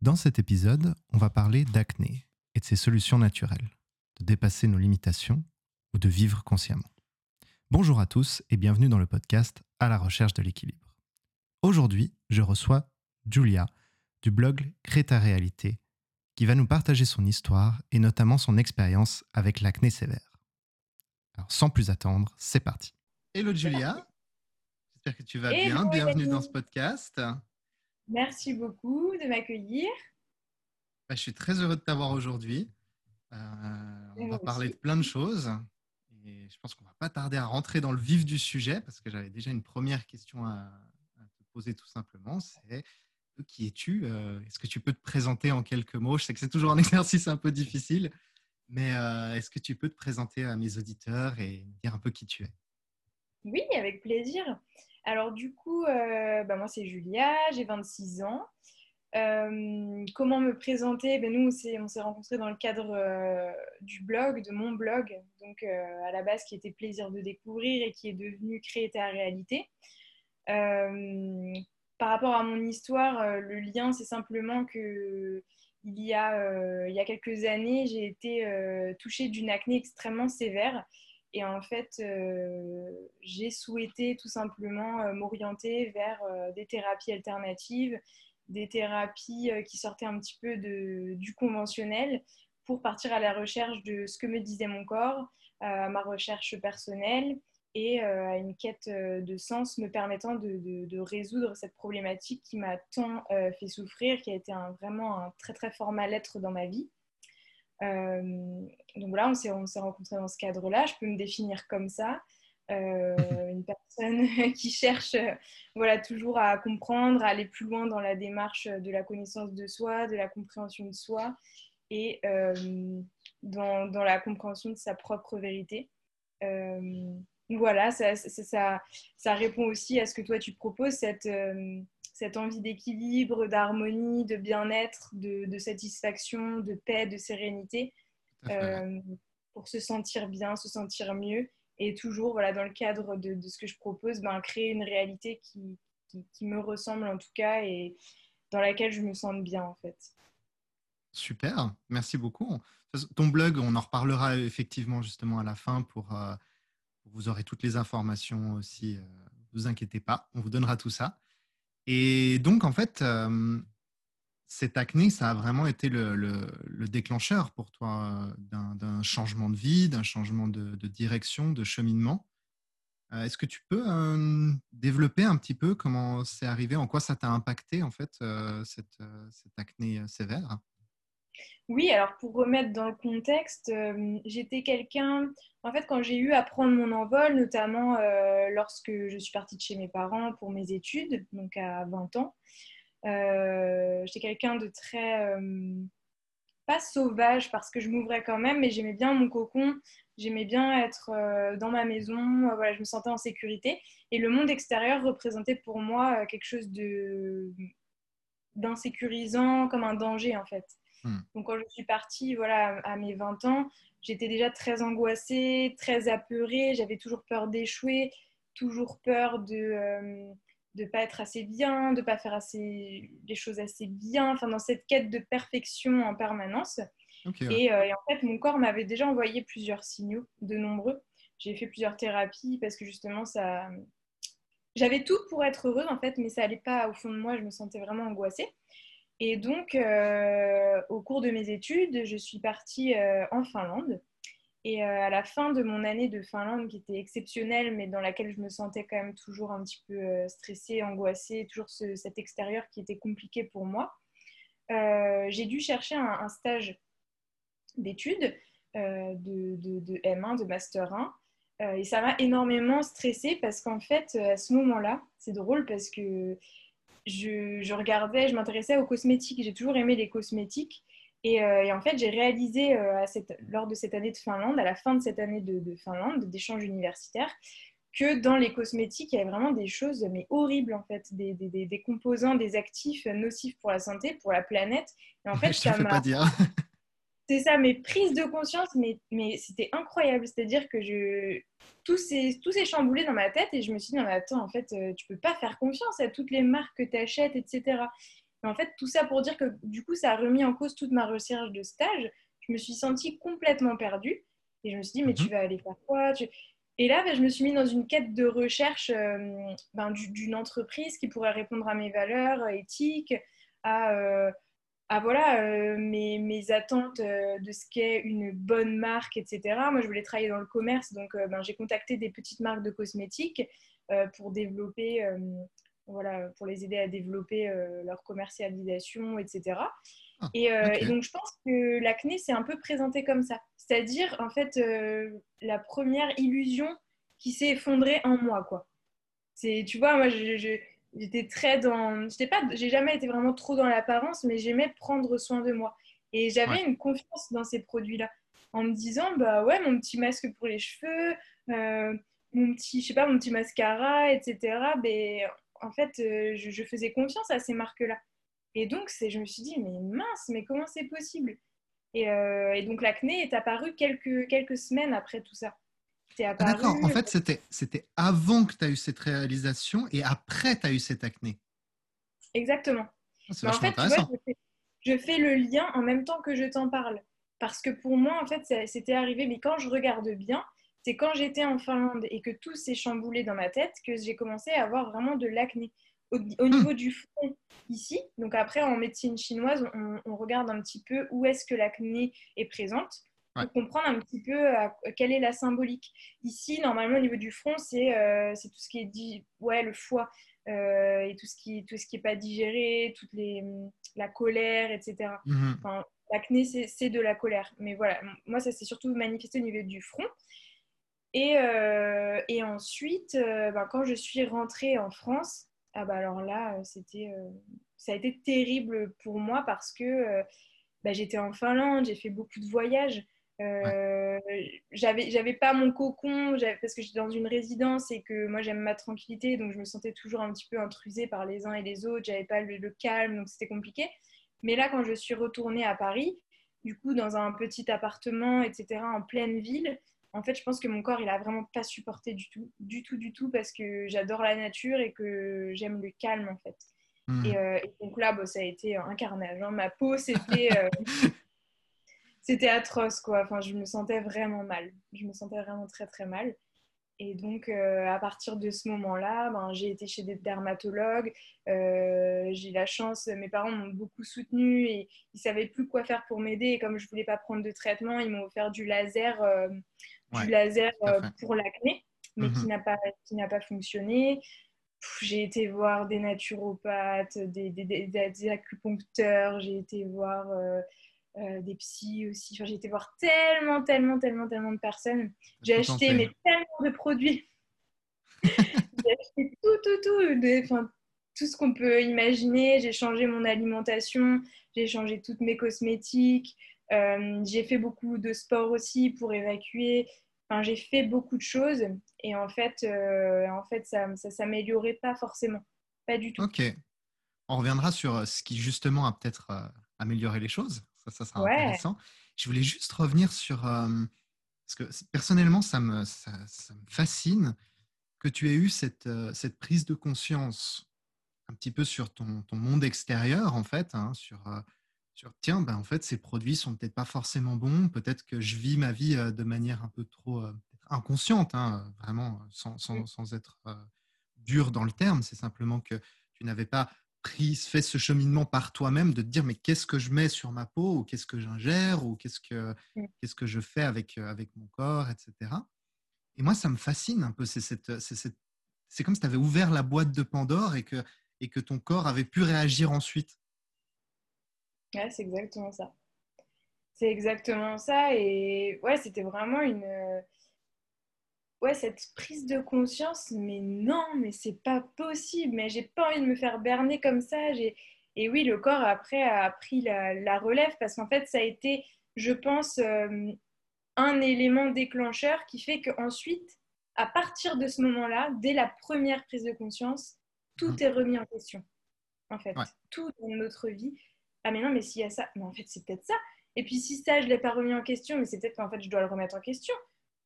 Dans cet épisode, on va parler d'acné et de ses solutions naturelles, de dépasser nos limitations ou de vivre consciemment. Bonjour à tous et bienvenue dans le podcast À la recherche de l'équilibre. Aujourd'hui, je reçois Julia du blog Crée ta réalité qui va nous partager son histoire et notamment son expérience avec l'acné sévère. Alors sans plus attendre, c'est parti. Hello Julia, j'espère que tu vas bien. Bienvenue dans ce podcast. Merci beaucoup de m'accueillir. Bah, je suis très heureux de t'avoir aujourd'hui. Euh, on va parler de plein de choses. Et je pense qu'on va pas tarder à rentrer dans le vif du sujet parce que j'avais déjà une première question à, te poser tout simplement. C'est qui es-tu euh, Est-ce que tu peux te présenter en quelques mots? Je sais que c'est toujours un exercice un peu difficile, mais euh, est-ce que tu peux te présenter à mes auditeurs et dire un peu qui tu es? Oui, avec plaisir. Alors du coup, euh, bah, moi c'est Julia, j'ai 26 ans. Euh, comment me présenter? Ben, Nous, on s'est rencontrés dans le cadre euh, du blog, de mon blog, donc à la base qui était Plaisir de découvrir et qui est devenu Créer ta réalité. par rapport à mon histoire, le lien, c'est simplement que il y, a, il y a quelques années, j'ai été touchée d'une acné extrêmement sévère et en fait, euh, j'ai souhaité tout simplement euh, m'orienter vers euh, des thérapies alternatives, des thérapies qui sortaient un petit peu de, du conventionnel pour partir à la recherche de ce que me disait mon corps, à ma recherche personnelle et à une quête de sens me permettant de, de, résoudre cette problématique qui m'a tant fait souffrir, qui a été vraiment un très très fort mal-être dans ma vie. Euh, donc là, on s'est, on rencontrés dans ce cadre-là. Je peux me définir comme ça. Euh, une personne qui cherche voilà, toujours à comprendre, à aller plus loin dans la démarche de la connaissance de soi, de la compréhension de soi et euh, dans, la compréhension de sa propre vérité. voilà, ça, répond aussi à ce que toi tu proposes, cette envie d'équilibre, d'harmonie, de bien-être, de, satisfaction, de paix, de sérénité, euh, pour se sentir bien, se sentir mieux. Et toujours, voilà, dans le cadre de, ce que je propose, ben, créer une réalité qui, qui, me ressemble en tout cas et dans laquelle je me sente bien en fait. Super, merci beaucoup. Ton blog, on en reparlera effectivement justement à la fin pour, euh, vous aurez toutes les informations aussi. Ne euh, vous inquiétez pas, on vous donnera tout ça. Et donc, en fait, euh, cette acné, ça a vraiment été le, déclencheur pour toi euh, d'un changement de vie, d'un changement de, direction, de cheminement. Euh, est-ce que tu peux développer un petit peu comment c'est arrivé, en quoi ça t'a impacté, en fait, cette, cette, acné sévère? Oui, alors pour remettre dans le contexte, j'étais quelqu'un, en fait, quand j'ai eu à prendre mon envol, notamment lorsque je suis partie de chez mes parents pour mes études, donc à 20 ans, j'étais quelqu'un de très, pas sauvage parce que je m'ouvrais quand même, mais j'aimais bien mon cocon, j'aimais bien être dans ma maison, voilà, je me sentais en sécurité. Et le monde extérieur représentait pour moi quelque chose d'insécurisant, comme un danger en fait. Hmm. Donc quand je suis partie voilà, à mes 20 ans, j'étais déjà très angoissée, très apeurée, j'avais toujours peur d'échouer, toujours peur de ne euh, pas être assez bien, de ne pas faire assez, les choses assez bien, enfin dans cette quête de perfection en permanence. Euh, et, en fait, mon corps m'avait déjà envoyé plusieurs signaux, de nombreux. J'ai fait plusieurs thérapies parce que justement, ça... J'avais tout pour être heureuse en fait, mais ça n'allait pas au fond de moi, je me sentais vraiment angoissée. Et donc, euh, au cours de mes études, je suis partie euh, en Finlande. Et euh, à la fin de mon année de Finlande, qui était exceptionnelle, mais dans laquelle je me sentais quand même toujours un petit peu stressée, angoissée, toujours cet extérieur qui était compliqué pour moi, j'ai dû chercher un, stage d'études de, de, M1, de Master 1. et ça m'a énormément stressée parce qu'en fait, à ce moment-là, c'est drôle parce que je, regardais, je m'intéressais aux cosmétiques. J'ai toujours aimé les cosmétiques. Et, euh, en fait, j'ai réalisé euh, lors de cette année de Finlande, à la fin de cette année de, Finlande, d'échange universitaire, que dans les cosmétiques, il y avait vraiment des choses mais horribles en fait, des, des, composants, des actifs nocifs pour la santé, pour la planète. Et en fait, ça m'a. C'est ça, mes prises de conscience, mais, mais c'était incroyable. C'est-à-dire que je, tout s'est chamboulé dans ma tête et je me suis dit, non, mais attends, en fait, euh, tu peux pas faire confiance à toutes les marques que tu achètes, etc. Mais en fait, tout ça pour dire que du coup, ça a remis en cause toute ma recherche de stage. Je me suis sentie complètement perdue. Et je me suis dit, mais tu mhm. vas aller faire quoi? Et là, ben, je me suis mis dans une quête de recherche euh, ben, d'une entreprise qui pourrait répondre à mes valeurs éthiques, à, euh, à voilà, euh, mes, mes, attentes de ce qu'est une bonne marque, etc. Moi, je voulais travailler dans le commerce, donc ben, j'ai contacté des petites marques de cosmétiques pour développer voilà, pour les aider à développer euh, leur commercialisation, etc. Ah, euh, et, donc, je pense que l'acné, c'est un peu présenté comme ça. C'est-à-dire, en fait, euh, la première illusion qui s'est effondrée en moi, quoi. C'est, tu vois, moi, j'étais très dans... J'étais pas... J'ai jamais été vraiment trop dans l'apparence, mais j'aimais prendre soin de moi. Et j'avais une confiance dans ces produits-là. En me disant, bah ouais, mon petit masque pour les cheveux, mon petit, je sais pas, mon petit mascara, etc. Mais en fait, euh, je, faisais confiance à ces marques-là. Et donc, je me suis dit, mais mince, mais comment c'est possible? Euh, et, donc, l'acné est apparu quelques, quelques semaines après tout ça. Ah, d'accord, en fait, c'était, c'était avant que tu as eu cette réalisation et après tu as eu cette acné. Exactement. Ah, en fait, tu vois, je, fais, le lien en même temps que je t'en parle. Parce que pour moi, en fait, c'était arrivé, mais quand je regarde bien, c'est quand j'étais en Finlande et que tout s'est chamboulé dans ma tête que j'ai commencé à avoir vraiment de l'acné. Au, hmm. niveau du front, ici, donc après en médecine chinoise, on, regarde un petit peu où est-ce que l'acné est présente pour comprendre un petit peu quelle est la symbolique. Ici, normalement, au niveau du front, c'est euh, tout ce qui est dit, ouais, le foie euh, et tout ce qui tout ce qui est pas digéré, toute les, la colère, etc. Hmm. l'acné, c'est de la colère. Mais voilà, moi, ça s'est surtout manifesté au niveau du front. Et, euh, et ensuite, euh, bah, quand je suis rentrée en France, ah bah alors là, euh, c'était, ça a été terrible pour moi parce que bah, j'étais en Finlande, j'ai fait beaucoup de voyages. Euh, j'avais j'avais pas mon cocon parce que j'étais dans une résidence et que moi j'aime ma tranquillité donc je me sentais toujours un petit peu intrusée par les uns et les autres j'avais pas le, le, calme donc c'était compliqué mais là quand je suis retournée à Paris du coup dans un petit appartement etc en pleine ville en fait, je pense que mon corps, il a vraiment pas supporté du tout, du tout, du tout, parce que j'adore la nature et que j'aime le calme, en fait. Hmm. Euh, et, donc là, ça a été un carnage. Hein. Ma peau, c'était, euh, c'était atroce, quoi. Enfin, je me sentais vraiment mal. Je me sentais vraiment très, très mal. Et donc, euh, à partir de ce moment-là, ben, j'ai été chez des dermatologues. j'ai la chance, mes parents m'ont beaucoup soutenue et ils savaient plus quoi faire pour m'aider. Et comme je ne voulais pas prendre de traitement, ils m'ont offert du laser du laser euh, pour l'acné, mais qui mhm. n'a pas, qui n'a pas fonctionné. J'ai été voir des naturopathes, des, des, des, acupuncteurs, j'ai été voir euh, des psys aussi. j'ai été voir tellement, tellement, tellement, tellement de personnes. J'ai acheté mais, tellement de produits. j'ai acheté tout, tout, tout. tout ce qu'on peut imaginer. J'ai changé mon alimentation, j'ai changé toutes mes cosmétiques, euh, j'ai fait beaucoup de sport aussi pour évacuer. Enfin, j'ai fait beaucoup de choses et en fait, euh, en fait ça ne s'améliorait pas forcément. Pas du tout. Ok. On reviendra sur ce qui justement a peut-être amélioré les choses. Ça, ça sera intéressant. Je voulais juste revenir sur... parce que personnellement, ça me, ça, me, fascine que tu aies eu cette, cette, prise de conscience un petit peu sur ton, ton monde extérieur, en fait, hein, sur tiens, ben, en fait, ces produits sont peut-être pas forcément bons, peut-être que je vis ma vie de manière un peu trop inconsciente, hein, vraiment sans, sans, sans être dur dans le terme, c'est simplement que tu n'avais pas fait ce cheminement par toi-même de te dire mais qu'est-ce que je mets sur ma peau ou qu'est-ce que j'ingère ou qu'est-ce que, qu'est-ce que je fais avec, avec mon corps, etc. Et moi, ça me fascine un peu. C'est, cette, c'est, cette, c'est comme si tu avais ouvert la boîte de Pandore et que, et que ton corps avait pu réagir ensuite. Ouais, c'est exactement ça. C'est exactement ça. Et ouais, c'était vraiment une. Ouais, cette prise de conscience, mais non, mais c'est pas possible, mais j'ai pas envie de me faire berner comme ça. Et oui, le corps après a pris la, relève parce qu'en fait, ça a été, je pense, euh, un élément déclencheur qui fait qu'ensuite, à partir de ce moment-là, dès la première prise de conscience, tout mmh. est remis en question. En fait, tout dans notre vie ah mais non, mais s'il y a ça, mais en fait c'est peut-être ça. Et puis si ça, je ne l'ai pas remis en question, mais c'est peut-être qu'en fait je dois le remettre en question.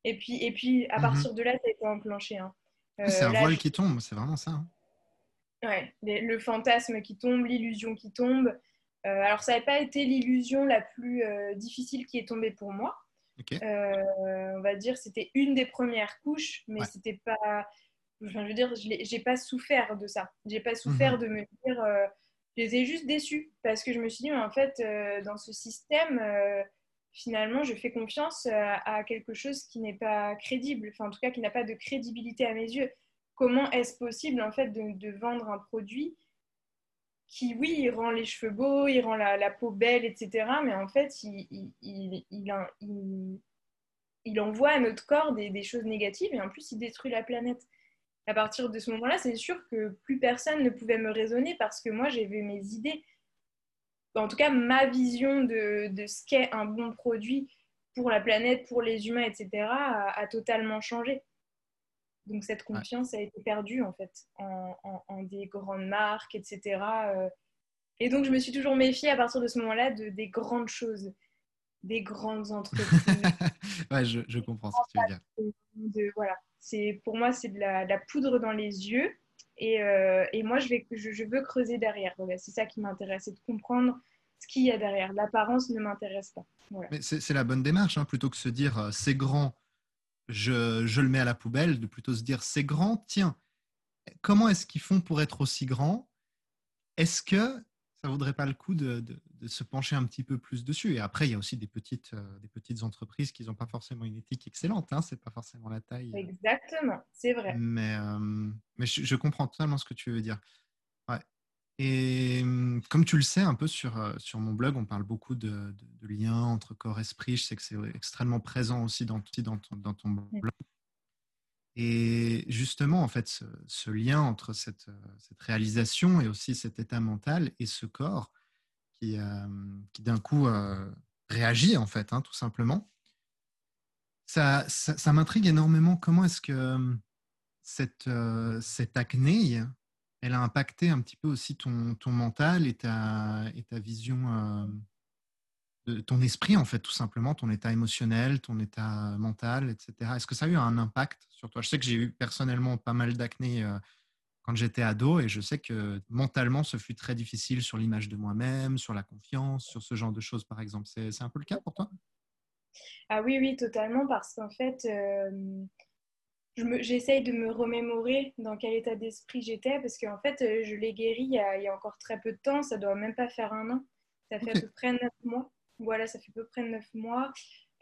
Et puis, et puis à mhm. partir de là, ça a été enclenché. Hein. c'est un euh, voile qui tombe, c'est vraiment ça. Hein. Ouais, le fantasme qui tombe, l'illusion qui tombe. Euh, alors, ça n'a pas été l'illusion la plus euh, difficile qui est tombée pour moi. Euh, on va dire, c'était une des premières couches, mais c'était pas. Enfin, je veux dire, j'ai pas souffert de ça. J'ai pas souffert mhm. de me dire. J'étais juste déçue parce que je me suis dit, mais en fait, dans ce système, finalement, je fais confiance à, quelque chose qui n'est pas crédible, enfin, en tout cas, qui n'a pas de crédibilité à mes yeux. Comment est-ce possible, en fait, de, vendre un produit qui, oui, il rend les cheveux beaux, il rend la, peau belle, etc. Mais en fait, il, envoie à notre corps des, des, choses négatives et en plus, il détruit la planète. À partir de ce moment-là, c'est sûr que plus personne ne pouvait me raisonner parce que moi, j'avais mes idées. En tout cas, ma vision de, de ce qu'est un bon produit pour la planète, pour les humains, etc., a, a totalement changé. Donc cette confiance a été perdue en fait en, des grandes marques, etc. Euh. Et donc je me suis toujours méfiée à partir de ce moment-là de, des grandes choses, des grandes entreprises. ouais, je, je, comprends ce que tu veux dire. voilà, c'est pour moi c'est de la, poudre dans les yeux et, euh, et moi je, je, je, veux creuser derrière. c'est ça qui m'intéresse, c'est de comprendre ce qu'il y a derrière. L'apparence ne m'intéresse pas. C'est la bonne démarche, hein, plutôt que se dire euh, c'est grand je, le mets à la poubelle, de plutôt se dire c'est grand, tiens, comment est-ce qu'ils font pour être aussi grand Est-ce que ça vaudrait pas le coup de, se pencher un petit peu plus dessus Et après, il y a aussi des petites, euh, des petites entreprises qui n'ont pas forcément une éthique excellente, hein, c'est pas forcément la taille. Euh. Exactement, c'est vrai. Mais, euh, mais je, comprends totalement ce que tu veux dire. Et mmh, comme tu le sais, un peu sur, sur mon blog, on parle beaucoup de, de, liens entre corps-esprit. Je sais que c'est extrêmement présent aussi dans, dans, ton, dans ton blog. Et justement, en fait, ce, lien entre cette, cette, réalisation et aussi cet état mental et ce corps qui, qui d'un coup réagit, en fait, hein, tout simplement, ça, ça, m'intrigue énormément. Comment est-ce que cette, cette acné elle a impacté un petit peu aussi ton, ton mental et ta, et ta vision, euh, de ton esprit, en fait, tout simplement, ton état émotionnel, ton état mental, etc. Est-ce que ça a eu un impact sur toi? Je sais que j'ai eu personnellement pas mal d'acné euh, quand j'étais ado et je sais que mentalement, ce fut très difficile sur l'image de moi-même, sur la confiance, sur ce genre de choses, par exemple. C'est un peu le cas pour toi? Ah oui, oui, totalement, parce qu'en fait, euh, j'essaye de me remémorer dans quel état d'esprit j'étais parce qu'en fait, euh, je l'ai guéri il y, a, encore très peu de temps, ça doit même pas faire un an, ça fait à peu près neuf mois. Voilà, ça fait à peu près neuf mois.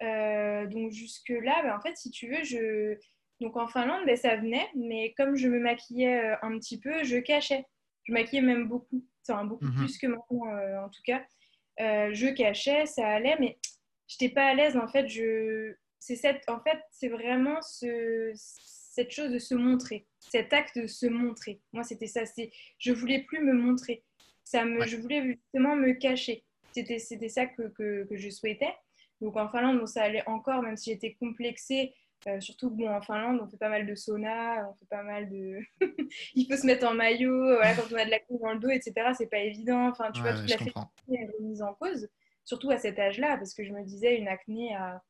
Euh, donc jusque-là, ben, en fait, si tu veux, je... Donc en Finlande, ben, ça venait, mais comme je me maquillais euh, un petit peu, je cachais. Je maquillais même beaucoup, enfin, beaucoup mhm. plus que maintenant en tout cas. je cachais, ça allait, mais je n'étais pas à l'aise. En fait, je c'est cette, en fait, c'est vraiment ce, cette chose de se montrer, cet acte de se montrer. Moi, c'était ça. C'est, je voulais plus me montrer. Ça me, je voulais justement me cacher. C'était, c'était ça que, que, que, je souhaitais. Donc en Finlande, ça allait encore, même si j'étais complexée. Euh, surtout bon, en Finlande, on fait pas mal de sauna, on fait pas mal de. Il faut se mettre en maillot, voilà, quand on a de la coupe dans le dos, etc. C'est pas évident. Enfin, tu vois, toute la féminité est remise en cause, surtout à cet âge-là, parce que je me disais, une acné à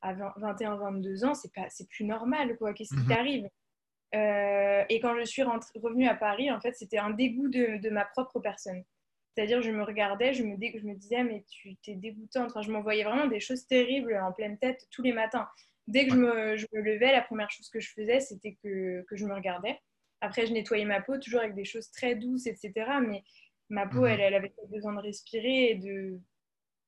à 21-22 ans, c'est pas, c'est plus normal, quoi. Qu'est-ce qui mhm. t'arrive? Euh, Et quand je suis revenue à Paris, en fait, c'était un dégoût de, de, ma propre personne. C'est-à-dire, je me regardais, je me, je me disais, mais tu t'es dégoûtante. Enfin, je m'envoyais vraiment des choses terribles en pleine tête tous les matins. Dès que je me, je me levais, la première chose que je faisais, c'était que, que, je me regardais. Après, je nettoyais ma peau, toujours avec des choses très douces, etc. Mais ma peau, mhm. elle, elle avait besoin de respirer et de,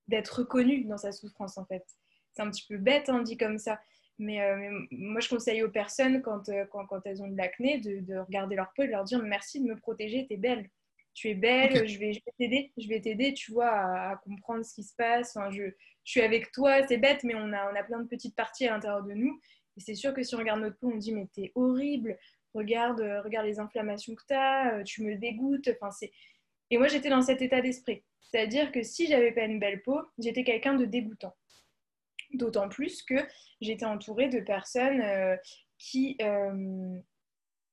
d'être reconnue dans sa souffrance, en fait c'est un petit peu bête, hein, dit comme ça. Mais, euh, moi, je conseille aux personnes, quand, euh, quand, quand elles ont de l'acné, de, de, regarder leur peau et de leur dire merci de me protéger, tu es belle. Tu es belle, je vais, t'aider, je vais t'aider, tu vois, à, comprendre ce qui se passe. Enfin, je, je suis avec toi, c'est bête, mais on a, on a plein de petites parties à l'intérieur de nous. Et c'est sûr que si on regarde notre peau, on dit mais t'es horrible, regarde, euh, regarde les inflammations que tu as, tu me dégoûtes. Enfin, c'est... Et moi, j'étais dans cet état d'esprit. C'est-à-dire que si j'avais pas une belle peau, j'étais quelqu'un de dégoûtant. D'autant plus que j'étais entourée de personnes euh, qui. Euh,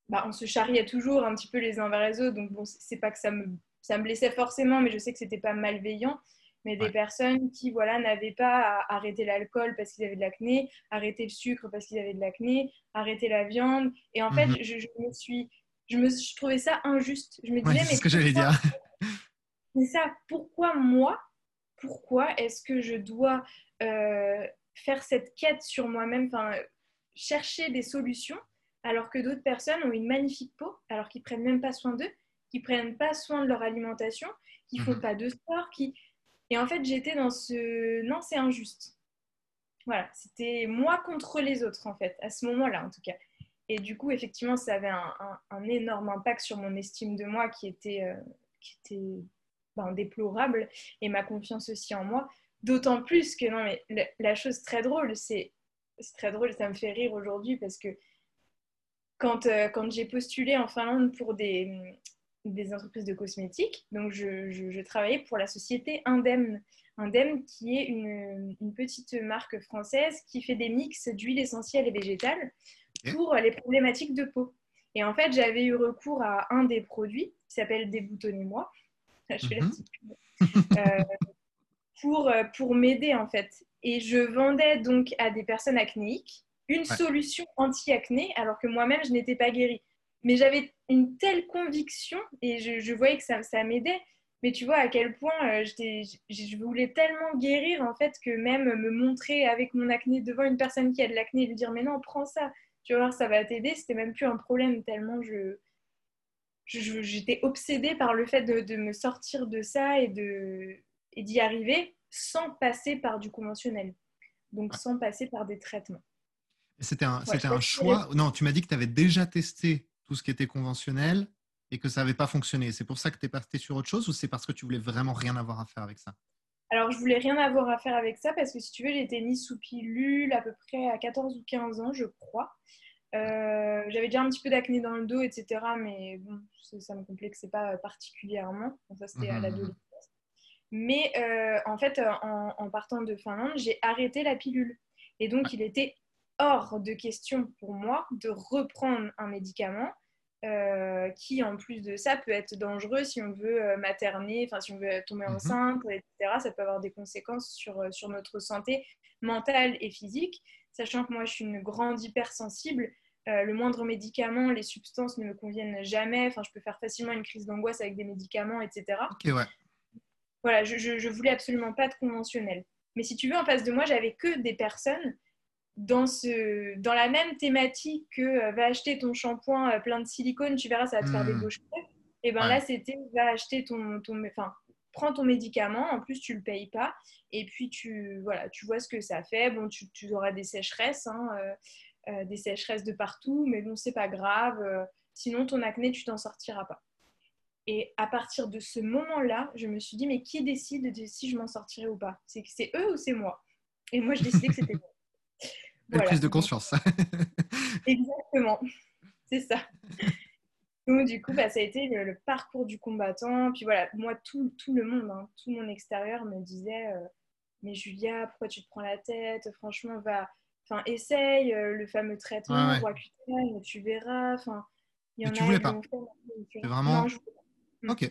bah, on se charriait toujours un petit peu les uns vers les autres. Donc, bon, c'est pas que ça me, ça me blessait forcément, mais je sais que c'était pas malveillant. Mais des personnes qui voilà, n'avaient pas à arrêter l'alcool parce qu'ils avaient de l'acné, arrêter le sucre parce qu'ils avaient de l'acné, arrêter la viande. Et en fait, mhm. je, me suis je, me, je trouvais ça injuste. Je me disais, mais c'est ce que j'allais dire. C'est ça, pourquoi moi Pourquoi est-ce que je dois euh, faire cette quête sur moi-même, enfin, chercher des solutions, alors que d'autres personnes ont une magnifique peau, alors qu'ils prennent même pas soin d'eux, qui prennent pas soin de leur alimentation, qui font mhm. pas de sport, qui et en fait j'étais dans ce non c'est injuste. Voilà, c'était moi contre les autres en fait à ce moment-là en tout cas. Et du coup effectivement ça avait un, énorme impact sur mon estime de moi qui était euh, qui était ben, déplorable et ma confiance aussi en moi. D'autant plus que non mais la, chose très drôle c'est très drôle ça me fait rire aujourd'hui parce que quand, euh, quand j'ai postulé en Finlande pour des, des entreprises de cosmétiques. Donc, je, travaillais pour la société Indemne. Indemne, qui est une, petite marque française qui fait des mix d'huiles essentielles et végétales pour les problématiques de peau. Et en fait, j'avais eu recours à un des produits qui s'appelle Déboutonnez-moi. Je fais la mhm. petite euh, pour, euh, pour m'aider en fait. Et je vendais donc à des personnes acnéiques une solution anti-acné alors que moi-même, je n'étais pas guérie. Mais j'avais une telle conviction et je, voyais que ça, ça m'aidait. Mais tu vois à quel point euh, je voulais tellement guérir en fait que même me montrer avec mon acné devant une personne qui a de l'acné et lui dire mais non prends ça, tu vas voir ça va t'aider, c'était même plus un problème tellement je j'étais obsédée par le fait de, me sortir de ça et de et d'y arriver sans passer par du conventionnel, donc sans passer par des traitements. C'était un, un choix. Non, tu m'as dit que tu avais déjà testé tout ce qui était conventionnel et que ça n'avait pas fonctionné. C'est pour ça que tu es parti sur autre chose ou c'est parce que tu voulais vraiment rien avoir à faire avec ça? Alors, je voulais rien avoir à faire avec ça parce que si tu veux, été mise sous pilule à peu près à 14 ou 15 ans, je crois. Euh, j'avais déjà un petit peu d'acné dans le dos, etc. Mais bon, ça me complexait pas particulièrement. ça, c'était à mmh, mmh, l'adolescence. Mais euh, en fait, en, en, partant de Finlande, j'ai arrêté la pilule. Et donc, il était hors de question pour moi de reprendre un médicament euh, qui, en plus de ça, peut être dangereux si on veut euh, materner, enfin si on veut tomber mhm. enceinte, etc. Ça peut avoir des conséquences sur, euh, sur notre santé mentale et physique. Sachant que moi, je suis une grande hypersensible, le moindre médicament, les substances ne me conviennent jamais. Enfin, je peux faire facilement une crise d'angoisse avec des médicaments, etc. Ouais. Voilà, je, je, je voulais absolument pas de conventionnel. Mais si tu veux, en face de moi, j'avais que des personnes dans, ce, dans la même thématique que euh, va acheter ton shampoing euh, plein de silicone, tu verras, ça va te faire des hmm. beaux cheveux. Et ben là, c'était va acheter ton, ton, enfin, prends ton médicament, en plus tu le payes pas, et puis tu, voilà, tu vois ce que ça fait. Bon, tu, tu auras des sécheresses, hein, euh, des sécheresses de partout, mais bon, c'est pas grave. sinon, ton acné, tu t'en sortiras pas. Et à partir de ce moment-là, je me suis dit, mais qui décide de si je m'en sortirai ou pas? C'est eux ou c'est moi? Et moi, je décidais que c'était moi. Belle prise de conscience. Exactement, c'est ça. Donc, du coup, bah, ça a été le, parcours du combattant. Puis voilà, moi, tout, tout le monde, hein, tout mon extérieur me disait euh, Mais Julia, pourquoi tu te prends la tête? Franchement, va, enfin, essaye euh, le fameux traitement, ouais, tu verras. Enfin, il y en tu a voulais pas vraiment. Ok.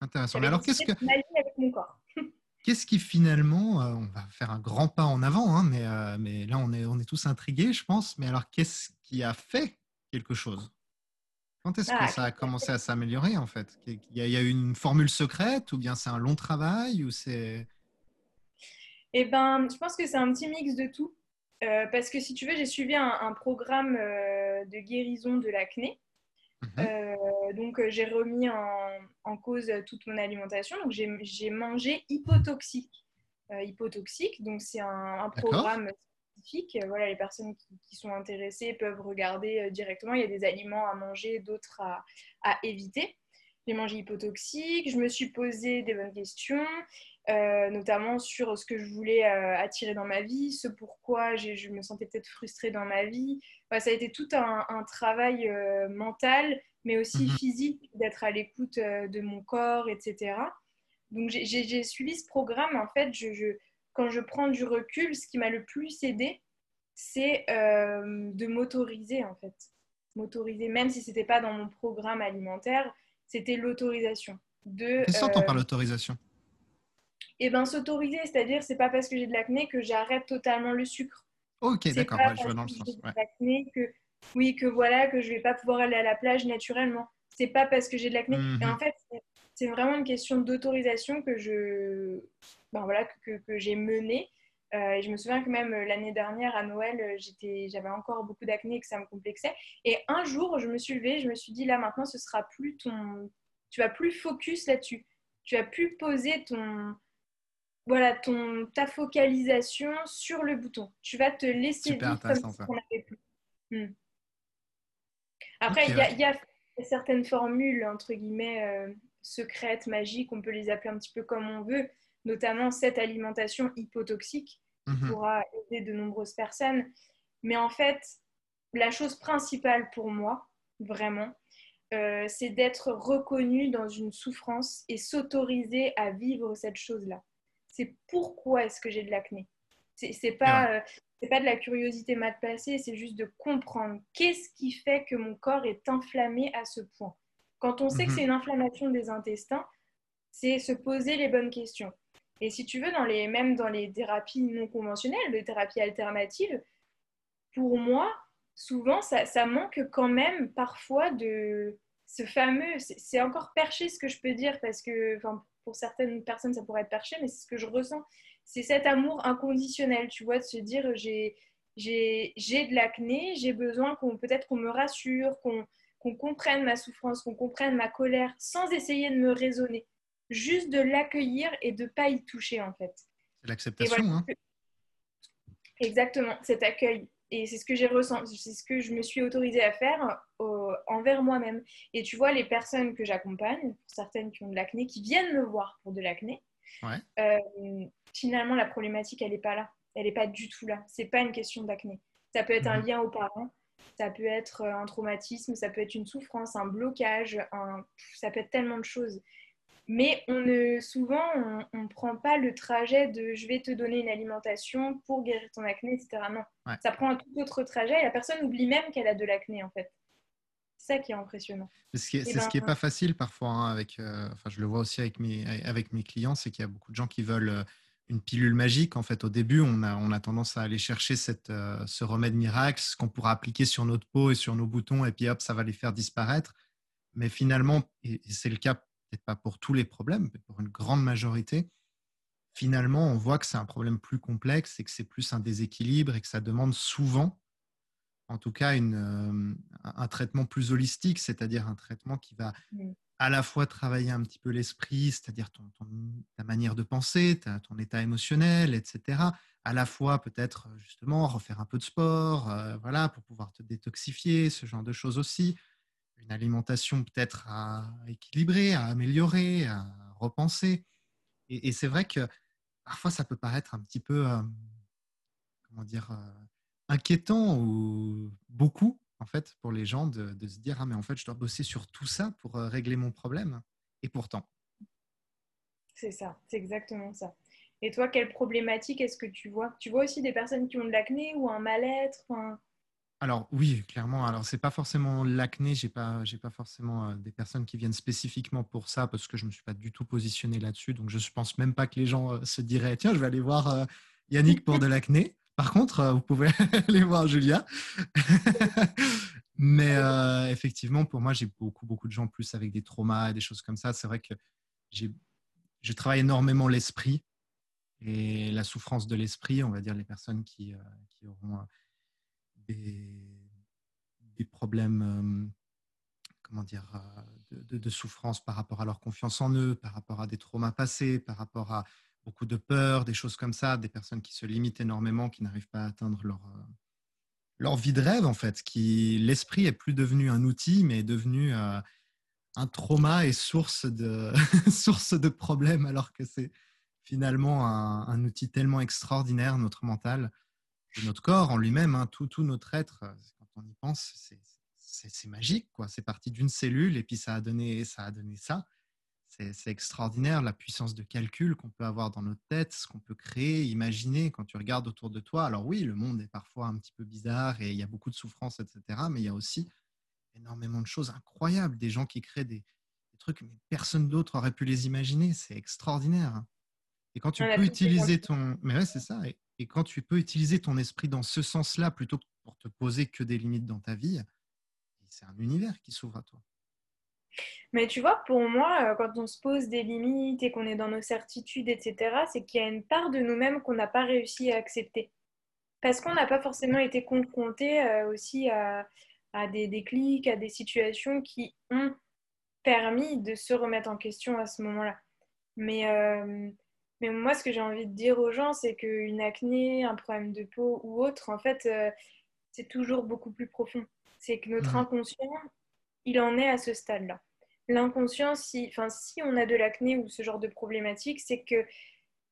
Intéressant. Mais alors, qu'est-ce que. Avec mon corps. Qu'est-ce qui finalement, euh, on va faire un grand pas en avant, hein, mais, euh, mais là on est, on est tous intrigués, je pense. Mais alors, qu'est-ce qui a fait quelque chose? Quand est-ce que ah, ça a commencé à s'améliorer en fait? Il y, a, eu une formule secrète ou bien c'est un long travail ou c'est Eh ben, je pense que c'est un petit mix de tout. Euh, parce que si tu veux, j'ai suivi un programme de guérison de l'acné Mhm. Euh, donc, euh, j'ai remis en, cause toute mon alimentation. Donc, j'ai mangé hypotoxique. Euh, hypotoxique, donc c'est un, programme spécifique. Voilà, les personnes qui, sont intéressées peuvent regarder directement. Il y a des aliments à manger, d'autres à, à éviter. J'ai mangé hypotoxique, je me suis posé des bonnes questions, notamment sur ce que je voulais attirer dans ma vie, ce pourquoi je me sentais peut-être frustrée dans ma vie, ça a été tout un, travail euh, mental, mais aussi mhm. physique, d'être à l'écoute euh, de mon corps, etc. Donc j'ai suivi ce programme. En fait, je, quand je prends du recul, ce qui m'a le plus aidé, c'est euh, de m'autoriser, en fait. M'autoriser, même si ce n'était pas dans mon programme alimentaire, c'était l'autorisation. Qu'est-ce que tu entends par l'autorisation Eh bien, s'autoriser, c'est-à-dire, c'est pas parce que j'ai de l'acné que j'arrête totalement le sucre. Ok, d'accord, je vois dans le sens. Que oui, que voilà, que je vais pas pouvoir aller à la plage naturellement. C'est pas parce que j'ai de l'acné. Et en mhm. fait, c'est vraiment une question d'autorisation que je, ben voilà, que, que, j'ai menée. Euh, et je me souviens que même l'année dernière, à Noël, j'avais encore beaucoup d'acné et que ça me complexait. Et un jour, je me suis levée, je me suis dit, là maintenant, ce sera plus ton... Tu vas plus focus là-dessus. Tu as pu poser ton, voilà, ton, ta focalisation sur le bouton. Tu vas te laisser vivre comme si on n'avait plus. Hmm. Après, il y, a certaines formules, entre guillemets, euh, secrètes, magiques, on peut les appeler un petit peu comme on veut, notamment cette alimentation hypotoxique qui mhm. pourra aider de nombreuses personnes. Mais en fait, la chose principale pour moi, vraiment, euh, c'est d'être reconnu dans une souffrance et s'autoriser à vivre cette chose-là c'est pourquoi est-ce que j'ai de l'acné? C'est pas, euh, pas de la curiosité mal placée, c'est juste de comprendre qu'est-ce qui fait que mon corps est inflammé à ce point. Quand on sait que mhm. c'est une inflammation des intestins, c'est se poser les bonnes questions. Et si tu veux, dans les, même dans les thérapies non conventionnelles, les thérapies alternatives, pour moi, souvent, ça, ça manque quand même parfois de ce fameux, c'est encore perché ce que je peux dire, parce que pour certaines personnes, ça pourrait être perché, mais c'est ce que je ressens. C'est cet amour inconditionnel, tu vois, de se dire j'ai de l'acné, j'ai besoin qu'on peut-être qu'on me rassure, qu'on comprenne ma souffrance, qu'on comprenne ma colère, sans essayer de me raisonner. Juste de l'accueillir et de ne pas y toucher, en fait. C'est l'acceptation. hein Exactement, cet accueil. Et c'est ce que j'ai ressenti, c'est ce que je me suis autorisée à faire envers moi-même. Et tu vois, les personnes que j'accompagne, certaines qui ont de l'acné, qui viennent me voir pour de l'acné, euh, finalement, la problématique, elle n'est pas là. Elle n'est pas du tout là. C'est pas une question d'acné. Ça peut être un mhm. lien aux parents, ça peut être un traumatisme, ça peut être une souffrance, un blocage, un... ça peut être tellement de choses. Mais on ne, souvent, on ne prend pas le trajet de je vais te donner une alimentation pour guérir ton acné, etc. Non, ça prend un tout autre trajet et la personne oublie même qu'elle a de l'acné en fait. C'est ça qui est impressionnant. C'est ce qui n'est ben, pas facile parfois. Hein, avec, euh, enfin, je le vois aussi avec mes, avec mes clients, c'est qu'il y a beaucoup de gens qui veulent euh, une pilule magique. En fait, au début, on a, on a tendance à aller chercher cette, euh, ce remède miracle, ce qu'on pourra appliquer sur notre peau et sur nos boutons, et puis hop, ça va les faire disparaître. Mais finalement, et c'est le cas peut-être pas pour tous les problèmes, mais pour une grande majorité, finalement, on voit que c'est un problème plus complexe et que c'est plus un déséquilibre et que ça demande souvent, en tout cas, une, euh, un traitement plus holistique, c'est-à-dire un traitement qui va à la fois travailler un petit peu l'esprit, c'est-à-dire ton, ta manière de penser, ton état émotionnel, etc. À la fois peut-être justement refaire un peu de sport, euh, voilà, pour pouvoir te détoxifier, ce genre de choses aussi une alimentation peut-être à équilibrer, à améliorer, à repenser. Et, c'est vrai que parfois ça peut paraître un petit peu, euh, comment dire, euh, inquiétant ou beaucoup en fait pour les gens de, se dire ah mais en fait je dois bosser sur tout ça pour euh, régler mon problème. Et pourtant. C'est ça, c'est exactement ça. Et toi, quelle problématique est-ce que tu vois? Tu vois aussi des personnes qui ont de l'acné ou un mal-être alors oui, clairement. Alors c'est pas forcément l'acné. J'ai pas, j'ai pas forcément euh, des personnes qui viennent spécifiquement pour ça parce que je me suis pas du tout positionné là-dessus. Donc je pense même pas que les gens euh, se diraient tiens, je vais aller voir euh, Yannick pour de l'acné. Par contre, vous pouvez aller voir Julia. Mais effectivement, pour moi, j'ai beaucoup beaucoup de gens plus avec des traumas et des choses comme ça. C'est vrai que j'ai, je travaille énormément l'esprit et la souffrance de l'esprit. On va dire les personnes qui, qui auront des, problèmes euh, comment dire, euh, de, souffrance par rapport à leur confiance en eux, par rapport à des traumas passés, par rapport à beaucoup de peur, des choses comme ça, des personnes qui se limitent énormément, qui n'arrivent pas à atteindre leur, euh, leur vie de rêve, en fait, qui l'esprit est plus devenu un outil, mais est devenu un trauma et source de, source de problèmes, alors que c'est finalement un, outil tellement extraordinaire, notre mental, notre corps en lui-même, hein, tout, tout, notre être, euh, quand on y pense, c'est magique. C'est parti d'une cellule et puis ça a donné ça. A donné ça. C'est extraordinaire la puissance de calcul qu'on peut avoir dans notre tête, ce qu'on peut créer, imaginer quand tu regardes autour de toi. Alors oui, le monde est parfois un petit peu bizarre et il y a beaucoup de souffrances, etc. Mais il y a aussi énormément de choses incroyables, des gens qui créent des, trucs mais personne d'autre aurait pu les imaginer. C'est extraordinaire. Hein. Et quand tu peux utiliser ton... Mais ouais, c'est ça. Et quand tu peux utiliser ton esprit dans ce sens-là, plutôt que pour te poser que des limites dans ta vie, c'est un univers qui s'ouvre à toi. Mais tu vois, pour moi, euh, quand on se pose des limites et qu'on est dans nos certitudes, etc., c'est qu'il y a une part de nous-mêmes qu'on n'a pas réussi à accepter. Parce qu'on n'a pas forcément été confronté euh, aussi à, des déclics, à des situations qui ont permis de se remettre en question à ce moment-là. Mais, euh, mais moi, ce que j'ai envie de dire aux gens, c'est qu'une acné, un problème de peau ou autre, en fait, c'est toujours beaucoup plus profond. C'est que notre mmh. inconscient, il en est à ce stade-là l'inconscient, si, enfin, si on a de l'acné ou ce genre de problématique, c'est que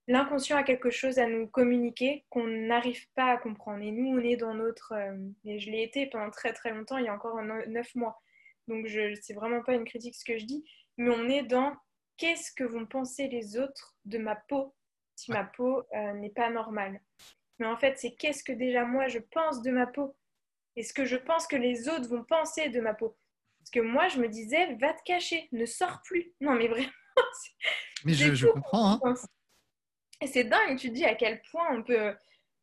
l'inconscient a quelque chose à nous communiquer qu'on n'arrive pas à comprendre. Et nous, on est dans notre... Euh, et je l'ai été pendant très très longtemps, il y a encore neuf mois. Donc, je c'est vraiment pas une critique ce que je dis, mais on est dans qu'est-ce que vont penser les autres de ma peau si ma peau euh, n'est pas normale? Mais en fait, c'est qu'est-ce que déjà moi je pense de ma peau? Et ce que je pense que les autres vont penser de ma peau? Parce que moi, je me disais, va te cacher, ne sors plus. Non, mais vraiment. Mais je, comprends. Hein. Et c'est dingue, tu dis à quel point on peut,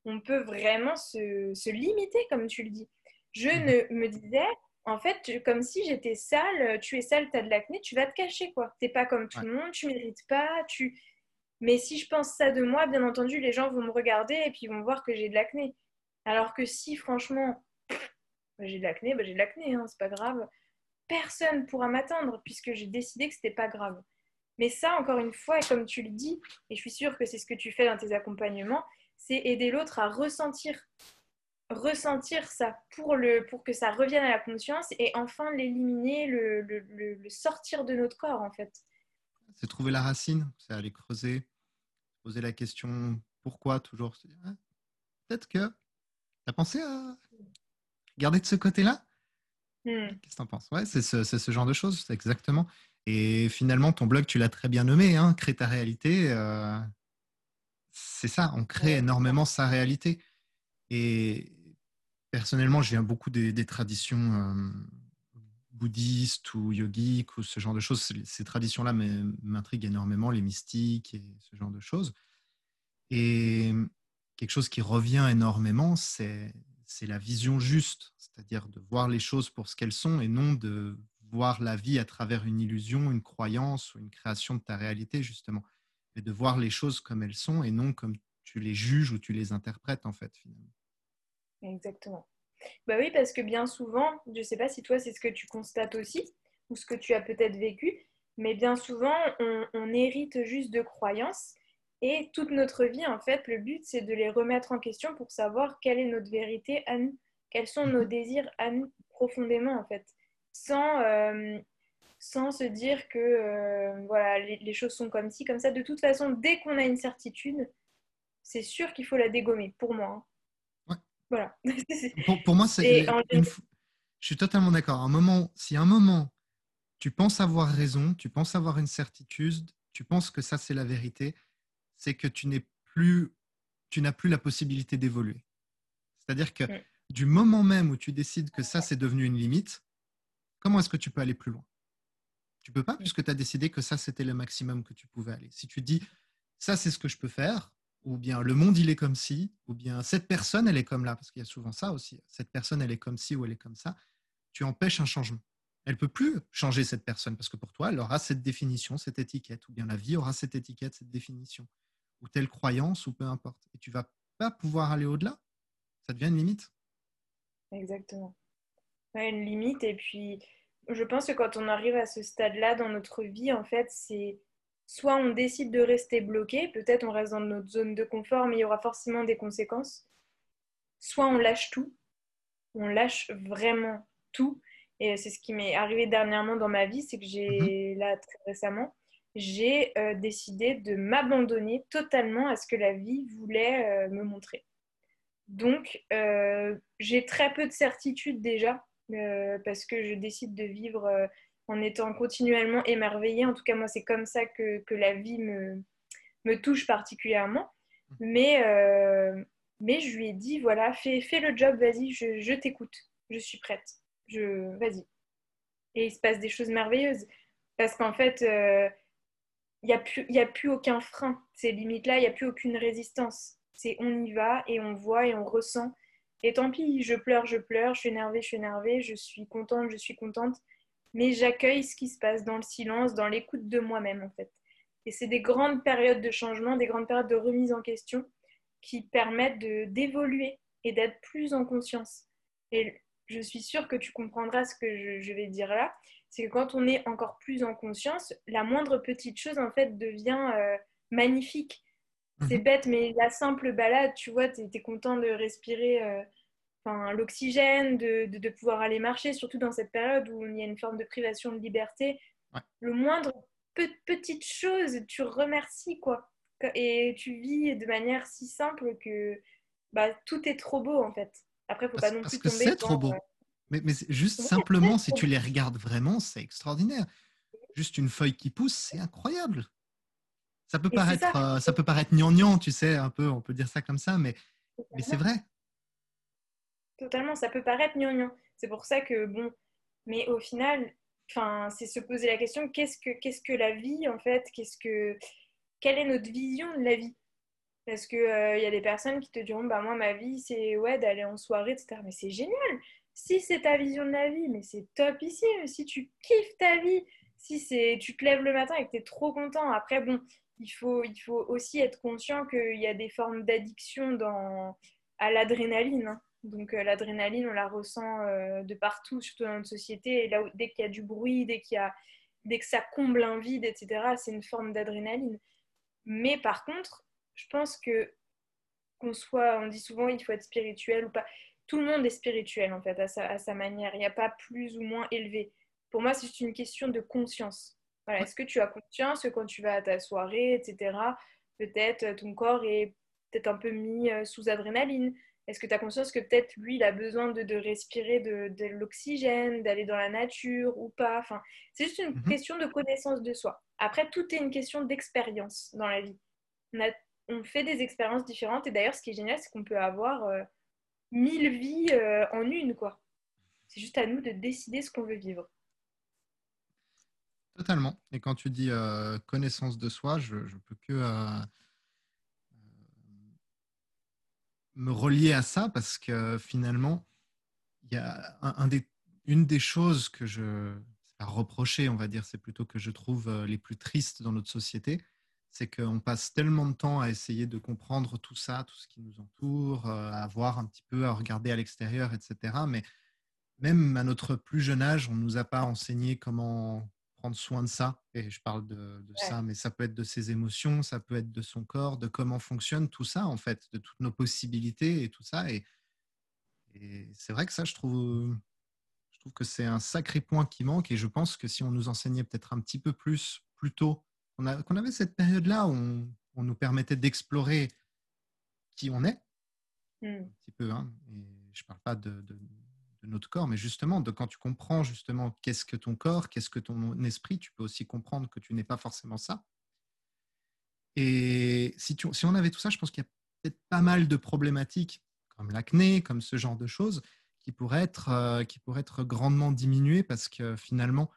on peut vraiment se, se limiter, comme tu le dis. Je mhm. ne me disais, en fait, comme si j'étais sale, tu es sale, tu as de l'acné, tu vas te cacher, quoi. Tu pas comme tout le monde, tu mérites pas, tu... Mais si je pense ça de moi, bien entendu, les gens vont me regarder et puis vont voir que j'ai de l'acné. Alors que si, franchement, bah, j'ai de l'acné, bah, j'ai de l'acné, hein, c'est pas grave personne pourra m'atteindre puisque j'ai décidé que ce n'était pas grave. Mais ça, encore une fois, et comme tu le dis, et je suis sûre que c'est ce que tu fais dans tes accompagnements, c'est aider l'autre à ressentir, ressentir ça pour, le, pour que ça revienne à la conscience et enfin l'éliminer, le, le, sortir de notre corps, en fait. C'est trouver la racine, c'est aller creuser, poser la question pourquoi toujours. Hein, peut-être que tu as pensé à garder de ce côté-là? Hmm. Qu'est-ce que tu en penses? Ouais, c'est ce, genre de choses, exactement. Et finalement, ton blog, tu l'as très bien nommé, hein, Crée ta réalité. Euh, c'est ça, on crée énormément sa réalité. Et personnellement, je viens beaucoup des, traditions euh, bouddhistes ou yogiques ou ce genre de choses. Ces traditions-là m'intriguent énormément, les mystiques et ce genre de choses. Et quelque chose qui revient énormément, c'est la vision juste c'est-à-dire de voir les choses pour ce qu'elles sont et non de voir la vie à travers une illusion, une croyance ou une création de ta réalité, justement, mais de voir les choses comme elles sont et non comme tu les juges ou tu les interprètes, en fait, finalement. Exactement. Bah oui, parce que bien souvent, je ne sais pas si toi, c'est ce que tu constates aussi, ou ce que tu as peut-être vécu, mais bien souvent, on, on hérite juste de croyances. Et toute notre vie, en fait, le but, c'est de les remettre en question pour savoir quelle est notre vérité à nous quels sont nos mhm. désirs à nous profondément en fait, sans, euh, sans se dire que euh, voilà, les, choses sont comme ci, comme ça. De toute façon, dès qu'on a une certitude, c'est sûr qu'il faut la dégommer, pour moi. Hein. Voilà. pour, moi, c'est Je suis totalement d'accord. Un moment, si un moment tu penses avoir raison, tu penses avoir une certitude, tu penses que ça c'est la vérité, c'est que tu n'es plus, tu n'as plus la possibilité d'évoluer. C'est-à-dire que mm du moment même où tu décides que ça, c'est devenu une limite, comment est-ce que tu peux aller plus loin? Tu peux pas, puisque tu as décidé que ça, c'était le maximum que tu pouvais aller. Si tu dis, ça, c'est ce que je peux faire, ou bien le monde, il est comme ci, ou bien cette personne, elle est comme là, parce qu'il y a souvent ça aussi, cette personne, elle est comme ci ou elle est comme ça, tu empêches un changement. Elle peut plus changer cette personne, parce que pour toi, elle aura cette définition, cette étiquette, ou bien la vie aura cette étiquette, cette définition, ou telle croyance, ou peu importe. Et tu vas pas pouvoir aller au-delà. Ça devient une limite. Exactement. une limite. Et puis, je pense que quand on arrive à ce stade-là dans notre vie, en fait, c'est soit on décide de rester bloqué, peut-être on reste dans notre zone de confort, mais il y aura forcément des conséquences. Soit on lâche tout, on lâche vraiment tout. Et c'est ce qui m'est arrivé dernièrement dans ma vie, c'est que j'ai, mhm. là, très récemment, j'ai euh, décidé de m'abandonner totalement à ce que la vie voulait euh, me montrer. Donc, euh, j'ai très peu de certitude déjà, euh, parce que je décide de vivre euh, en étant continuellement émerveillée. En tout cas, moi, c'est comme ça que, la vie me, touche particulièrement. Mais, mais je lui ai dit, voilà, fais, le job, vas-y, je, t'écoute, je suis prête, je, vas-y. Et il se passe des choses merveilleuses, parce qu'en fait, il n'y a, plus, a plus aucun frein. Ces limites-là, il n'y a plus aucune résistance. C'est on y va et on voit et on ressent Et tant pis, je pleure, je pleure, je suis énervée, je suis énervée, je suis contente, je suis contente. Mais j'accueille ce qui se passe dans le silence, dans l'écoute de moi-même, en fait. Et c'est des grandes périodes de changement, des grandes périodes de remise en question qui permettent d'évoluer et d'être plus en conscience. Et je suis sûre que tu comprendras ce que je, vais dire là. C'est que quand on est encore plus en conscience, la moindre petite chose, en fait, devient euh, magnifique. C'est mhm. bête, mais la simple balade, tu vois, tu es, content de respirer euh, l'oxygène, de, de, pouvoir aller marcher, surtout dans cette période où il y a une forme de privation de liberté. Le moindre petite chose, tu remercies, quoi et tu vis de manière si simple que bah, tout est trop beau en fait. Après, faut pas non plus parce que c'est trop beau. Euh, mais, mais juste simplement, si tu les regardes vraiment, c'est extraordinaire. Juste une feuille qui pousse, c'est incroyable. Ça peut paraître, ça. Euh, ça. peut paraître gnangnan, tu sais, un peu, on peut dire ça comme ça, mais, mais c'est vrai. Totalement, ça peut paraître gnangnan. C'est pour ça que bon, mais au final, c'est se poser la question qu'est-ce que que la vie en fait Qu'est-ce que quelle est notre vision de la vie? Parce qu'il il euh, y a des personnes qui te diront bah, Moi, ma vie, c'est ouais, d'aller en soirée, etc. Mais c'est génial Si c'est ta vision de la vie, mais c'est top ici. Si tu kiffes ta vie, si tu te lèves le matin et que tu es trop content, après, bon, il faut, il faut aussi être conscient qu'il y a des formes d'addiction à l'adrénaline. Hein. Donc euh, l'adrénaline, on la ressent euh, de partout, surtout dans notre société. Et là, dès qu'il y a du bruit, dès, qu'il y a, dès que ça comble un vide, etc., c'est une forme d'adrénaline. Mais par contre, je pense que qu'on soit, on dit souvent il faut être spirituel ou pas. Tout le monde est spirituel en fait à sa, manière. Il n'y a pas plus ou moins élevé. Pour moi, c'est juste une question de conscience. Est-ce que tu as conscience que quand tu vas à ta soirée, etc., peut-être euh, ton corps est peut-être un peu mis sous adrénaline Est-ce que tu as conscience que peut-être lui, il a besoin de, respirer de, l'oxygène, d'aller dans la nature ou pas? Enfin, C'est juste une mhm. question de connaissance de soi. Après, tout est une question d'expérience dans la vie. On, fait des expériences différentes et d'ailleurs, ce qui est génial, c'est qu'on peut avoir euh, mille vies euh, en une, quoi. C'est juste à nous de décider ce qu'on veut vivre. Totalement. Et quand tu dis euh, connaissance de soi, je ne peux que me relier à ça parce que finalement, il y a une des choses que je à reprocher, on va dire, c'est plutôt que je trouve euh, les plus tristes dans notre société, c'est qu'on passe tellement de temps à essayer de comprendre tout ça, tout ce qui nous entoure, euh, à voir un petit peu, à regarder à l'extérieur, etc. Mais même à notre plus jeune âge, on ne nous a pas enseigné comment prendre soin de ça. Et je parle de, ça, mais ça peut être de ses émotions, ça peut être de son corps, de comment fonctionne tout ça, en fait, de toutes nos possibilités et tout ça. Et, et c'est vrai que ça, je trouve, trouve que c'est un sacré point qui manque et je pense que si on nous enseignait peut-être un petit peu plus, plus tôt, qu'on avait cette période-là où on, nous permettait d'explorer qui on est, hmm. un petit peu, hein, et je ne parle pas de, notre corps, mais justement, quand tu comprends justement qu'est-ce que ton corps, qu'est-ce que ton esprit, tu peux aussi comprendre que tu n'es pas forcément ça. Et si, on avait tout ça, je pense qu'il y a peut-être pas mal de problématiques, comme l'acné, comme ce genre de choses, qui pourrait être, euh, grandement diminué parce que finalement,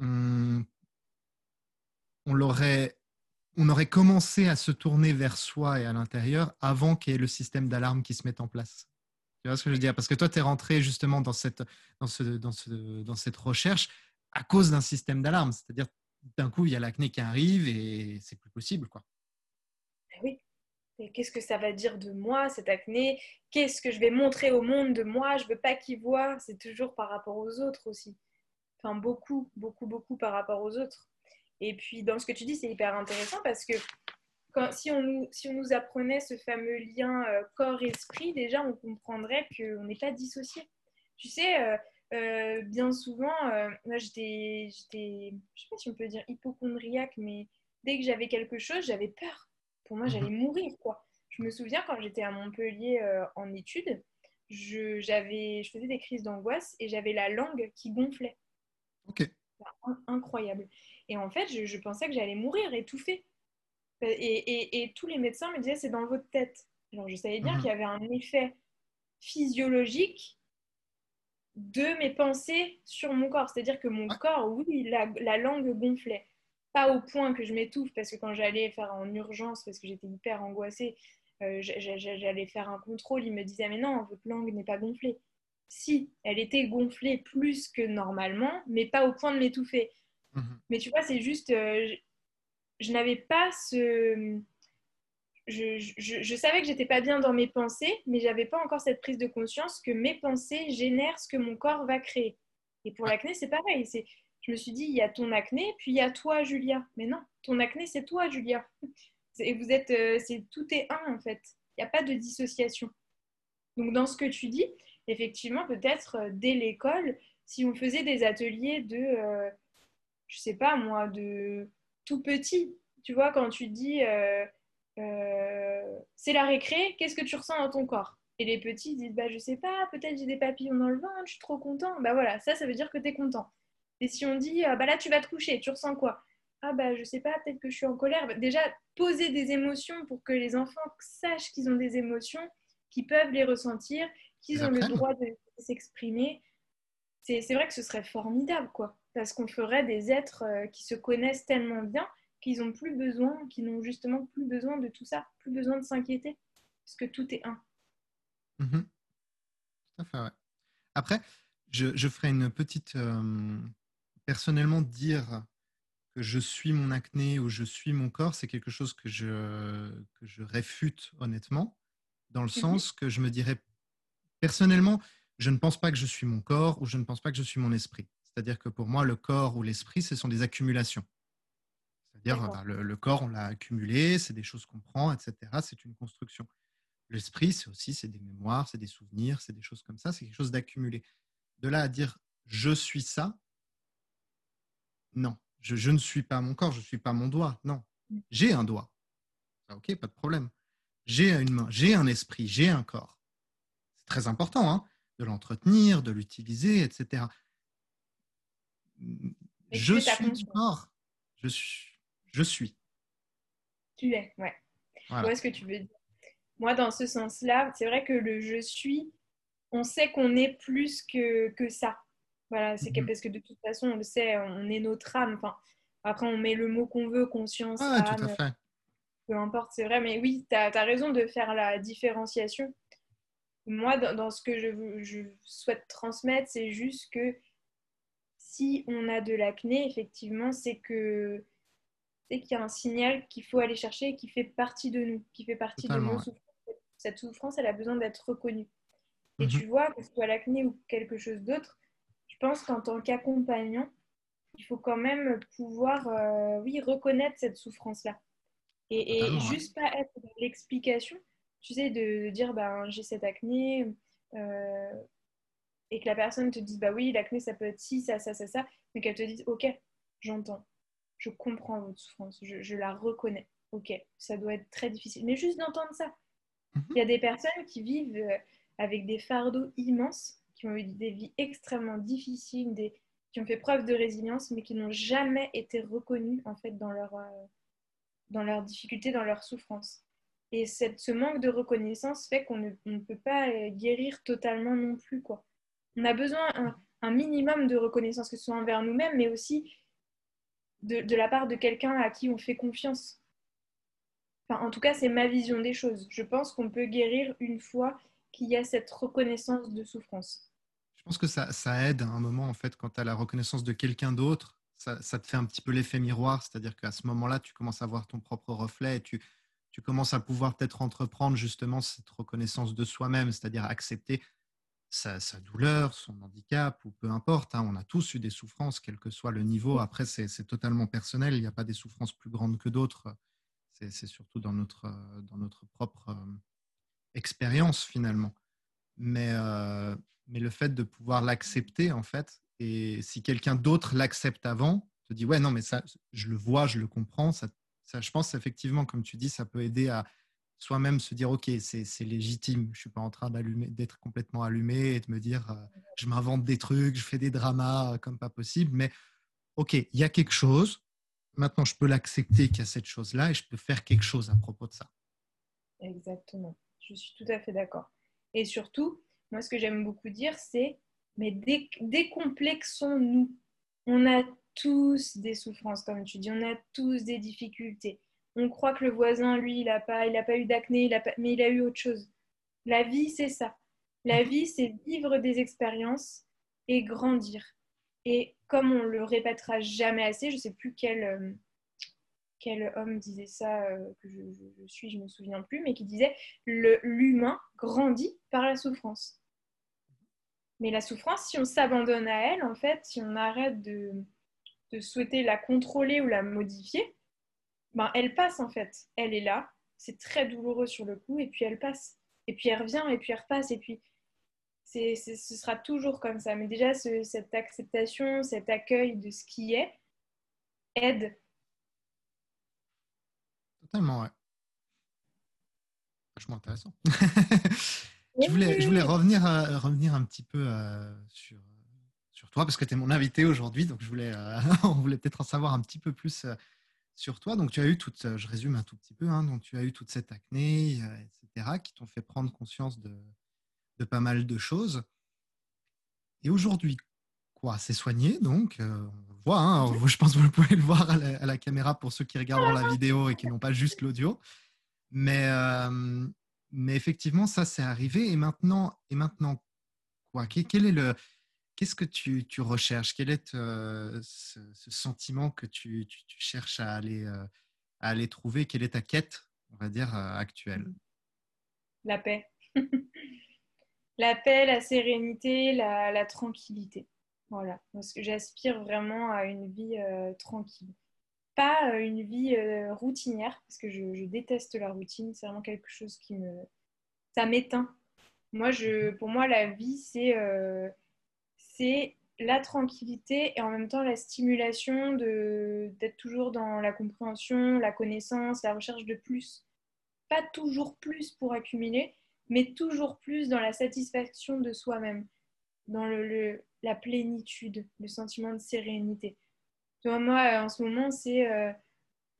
on, on, l'aurait, on aurait commencé à se tourner vers soi et à l'intérieur avant qu'il y ait le système d'alarme qui se mette en place. Tu vois ce que je veux dire? Parce que toi, tu es rentré justement dans cette, dans, ce, dans, ce, dans cette recherche à cause d'un système d'alarme. C'est-à-dire, d'un coup, il y a l'acné qui arrive et c'est plus possible. Quoi. Eh oui, qu'est-ce que ça va dire de moi, cette acné? Qu'est-ce que je vais montrer au monde de moi? Je veux pas qu'il voit. C'est toujours par rapport aux autres aussi. Enfin, beaucoup, beaucoup, beaucoup par rapport aux autres. Et puis, dans ce que tu dis, c'est hyper intéressant parce que quand, si, on nous, si on nous apprenait ce fameux lien euh, corps-esprit, déjà, on comprendrait qu'on n'est pas dissocié. Tu sais, euh, euh, bien souvent, moi, j'étais, je sais pas si on peut dire hypochondriaque, mais dès que j'avais quelque chose, j'avais peur pour moi, j'allais mhm. mourir, quoi. Je me souviens quand j'étais à Montpellier en études, je, j'avais, je faisais des crises d'angoisse et j'avais la langue qui gonflait. Ok. Incroyable. Et en fait, je, pensais que j'allais mourir, étouffée. Et, et, et, tous les médecins me disaient c'est dans votre tête. Alors je savais bien mhm. qu'il y avait un effet physiologique de mes pensées sur mon corps. C'est-à-dire que mon corps, oui, la, la langue gonflait pas au point que je m'étouffe parce que quand j'allais faire en urgence parce que j'étais hyper angoissée, j'allais faire un contrôle, il me disait mais non, votre langue n'est pas gonflée. Si, elle était gonflée plus que normalement, mais pas au point de m'étouffer. Mhm. Mais tu vois, c'est juste, je n'avais pas ce je, savais que j'étais pas bien dans mes pensées, mais j'avais pas encore cette prise de conscience que mes pensées génèrent ce que mon corps va créer. Et pour l'acné, c'est pareil. C'est, je me suis dit, il y a ton acné, puis il y a toi, Julia. Mais non, ton acné, c'est toi, Julia. Et vous êtes, euh, c'est tout est un en fait. Il n'y a pas de dissociation. Donc dans ce que tu dis, effectivement, peut-être euh, dès l'école, si on faisait des ateliers de, euh, je sais pas moi, de tout petit, tu vois, quand tu dis euh, c'est la récré, qu'est-ce que tu ressens dans ton corps? Et les petits disent, bah, je sais pas, peut-être j'ai des papillons dans le ventre, je suis trop content. Bah voilà, ça, ça veut dire que tu es content. Et si on dit, ah, bah là, tu vas te coucher, tu ressens quoi? Ah bah je sais pas, peut-être que je suis en colère. Bah, déjà, poser des émotions pour que les enfants sachent qu'ils ont des émotions, qu'ils peuvent les ressentir, qu'ils ont le droit de s'exprimer. C'est vrai que ce serait formidable, quoi. Parce qu'on ferait des êtres euh, qui se connaissent tellement bien qu'ils n'ont plus besoin, qu'ils n'ont justement plus besoin de tout ça, plus besoin de s'inquiéter, parce que tout est un. Mhm. Tout à fait, ouais. Après, je, je, ferai une petite... Euh, personnellement, dire que je suis mon acné ou je suis mon corps, c'est quelque chose que je, que je réfute honnêtement, dans le mhm. sens que je me dirais, personnellement, je ne pense pas que je suis mon corps ou je ne pense pas que je suis mon esprit. C'est-à-dire que pour moi, le corps ou l'esprit, ce sont des accumulations. C'est-à-dire, bah, le, corps, on l'a accumulé, c'est des choses qu'on prend, etc. C'est une construction. L'esprit, c'est aussi c'est des mémoires, c'est des souvenirs, c'est des choses comme ça, c'est quelque chose d'accumulé. De là à dire je suis ça, non, je, ne suis pas mon corps, je ne suis pas mon doigt, non. Mmh. J'ai un doigt. Ah, ok, pas de problème. J'ai une main, j'ai un esprit, j'ai un corps. C'est très important hein, de l'entretenir, de l'utiliser, etc. je suis corps. Je suis, je suis. Tu es, ouais. Voilà. Où est-ce que tu veux dire Moi, dans ce sens-là, c'est vrai que le je suis, on sait qu'on est plus que, que ça. Voilà, c'est mhm. parce que de toute façon, on le sait, on est notre âme. Enfin, après, on met le mot qu'on veut, conscience, ah, tout à fait. peu importe, c'est vrai. Mais oui, tu as, raison de faire la différenciation. Moi, dans, dans ce que je, je souhaite transmettre, c'est juste que si on a de l'acné, effectivement, c'est que qu'il y a un signal qu'il faut aller chercher qui fait partie de nous, qui fait partie de nos souffrances. Cette souffrance, elle a besoin d'être reconnue. Et tu mhm. vois, que ce soit l'acné ou quelque chose d'autre, je pense qu'en tant qu'accompagnant, il faut quand même pouvoir, euh, oui, reconnaître cette souffrance-là. Et, juste pas être dans l'explication, tu sais, de, dire, ben, j'ai cette acné, euh, et que la personne te dise, bah oui, l'acné, ça peut être ci, ça, ça, ça, ça, mais qu'elle te dise, ok, j'entends je comprends votre souffrance, je, la reconnais. Ok, ça doit être très difficile. Mais juste d'entendre ça. Mhm. Il y a des personnes qui vivent euh, avec des fardeaux immenses, qui ont eu des vies extrêmement difficiles, des, qui ont fait preuve de résilience, mais qui n'ont jamais été reconnues en fait dans leur, euh, dans leurs difficultés, dans leur souffrance. Et cette, ce manque de reconnaissance fait qu'on ne, peut pas euh, guérir totalement non plus. Quoi. On a besoin un, minimum de reconnaissance, que ce soit envers nous-mêmes, mais aussi de, la part de quelqu'un à qui on fait confiance. Enfin, en tout cas, c'est ma vision des choses. Je pense qu'on peut guérir une fois qu'il y a cette reconnaissance de souffrance. Je pense que ça, aide à un moment, en fait, quand tu as la reconnaissance de quelqu'un d'autre, ça, ça, te fait un petit peu l'effet miroir, c'est-à-dire qu'à ce moment-là, tu commences à voir ton propre reflet et tu, tu commences à pouvoir peut-être entreprendre justement cette reconnaissance de soi-même, c'est-à-dire accepter sa, douleur, son handicap, ou peu importe. Hein, on a tous eu des souffrances, quel que soit le niveau. Après, c'est totalement personnel. Il n'y a pas des souffrances plus grandes que d'autres. C'est surtout dans notre, dans notre propre euh, expérience, finalement. Mais, euh, mais le fait de pouvoir l'accepter, en fait, et si quelqu'un d'autre l'accepte avant, te dit, ouais, non, mais ça, je le vois, je le comprends, ça, je pense effectivement, comme tu dis, ça peut aider à, soi-même se dire ok c'est légitime. Je suis pas en train d'être complètement allumé et de me dire euh, je m'invente des trucs je fais des dramas euh, comme pas possible. Mais ok il y a quelque chose. Maintenant je peux l'accepter qu'il y a cette chose là et je peux faire quelque chose à propos de ça. Exactement. Je suis tout à fait d'accord. Et surtout moi ce que j'aime beaucoup dire c'est mais décomplexons-nous. On a tous des souffrances comme tu dis. On a tous des difficultés On croit que le voisin, lui, il n'a pas, il pas eu d'acné, mais il a eu autre chose. La vie, c'est ça. La vie, c'est vivre des expériences et grandir. Et comme on le répétera jamais assez, je ne sais plus quel, euh, quel homme disait ça, euh, que je, suis, je ne me souviens plus, mais qui disait l'humain grandit par la souffrance. Mais la souffrance, si on s'abandonne à elle, en fait, si on arrête de, de souhaiter la contrôler ou la modifier, ben, elle passe en fait. Elle est là, c'est très douloureux sur le coup, et puis elle passe. Et puis elle revient, et puis elle repasse, et puis c'est, ce sera toujours comme ça. Mais déjà, cette acceptation, cet accueil de ce qui est, aide. Totalement, ouais. Vachement intéressant. je, voulais, je voulais revenir, euh, revenir un petit peu euh, sur, sur toi, parce que tu es mon invité aujourd'hui, donc je voulais, euh, on voulait peut-être en savoir un petit peu plus sur toi. Donc, tu as eu toute, je résume un tout petit peu, hein, donc tu as eu toute cette acné, etc., qui t'ont fait prendre conscience de, de, pas mal de choses. Et aujourd'hui, quoi C'est soigné, donc on voit, hein, je pense que vous pouvez le voir à la, caméra pour ceux qui regardent la vidéo et qui n'ont pas juste l'audio. Mais, mais effectivement, ça, c'est arrivé. Et maintenant, et maintenant quoi? Quel est le, Qu'est-ce que tu, tu, recherches? Quel est euh, ce, sentiment que tu, tu, cherches à aller, euh, à aller trouver? Quelle est ta quête, on va dire, actuelle? Mmh. La paix. la paix, la sérénité, la, la, tranquillité. Voilà. Parce que j'aspire vraiment à une vie tranquille. Pas une vie routinière, parce que je, je, déteste la routine. C'est vraiment quelque chose qui me. Ça m'éteint. Moi, je, mmh pour moi, la vie, c'est la tranquillité et en même temps la stimulation d'être toujours dans la compréhension, la connaissance, la recherche de plus. Pas toujours plus pour accumuler, mais toujours plus dans la satisfaction de soi-même, dans la plénitude, le sentiment de sérénité. moi, en ce moment, c'est euh,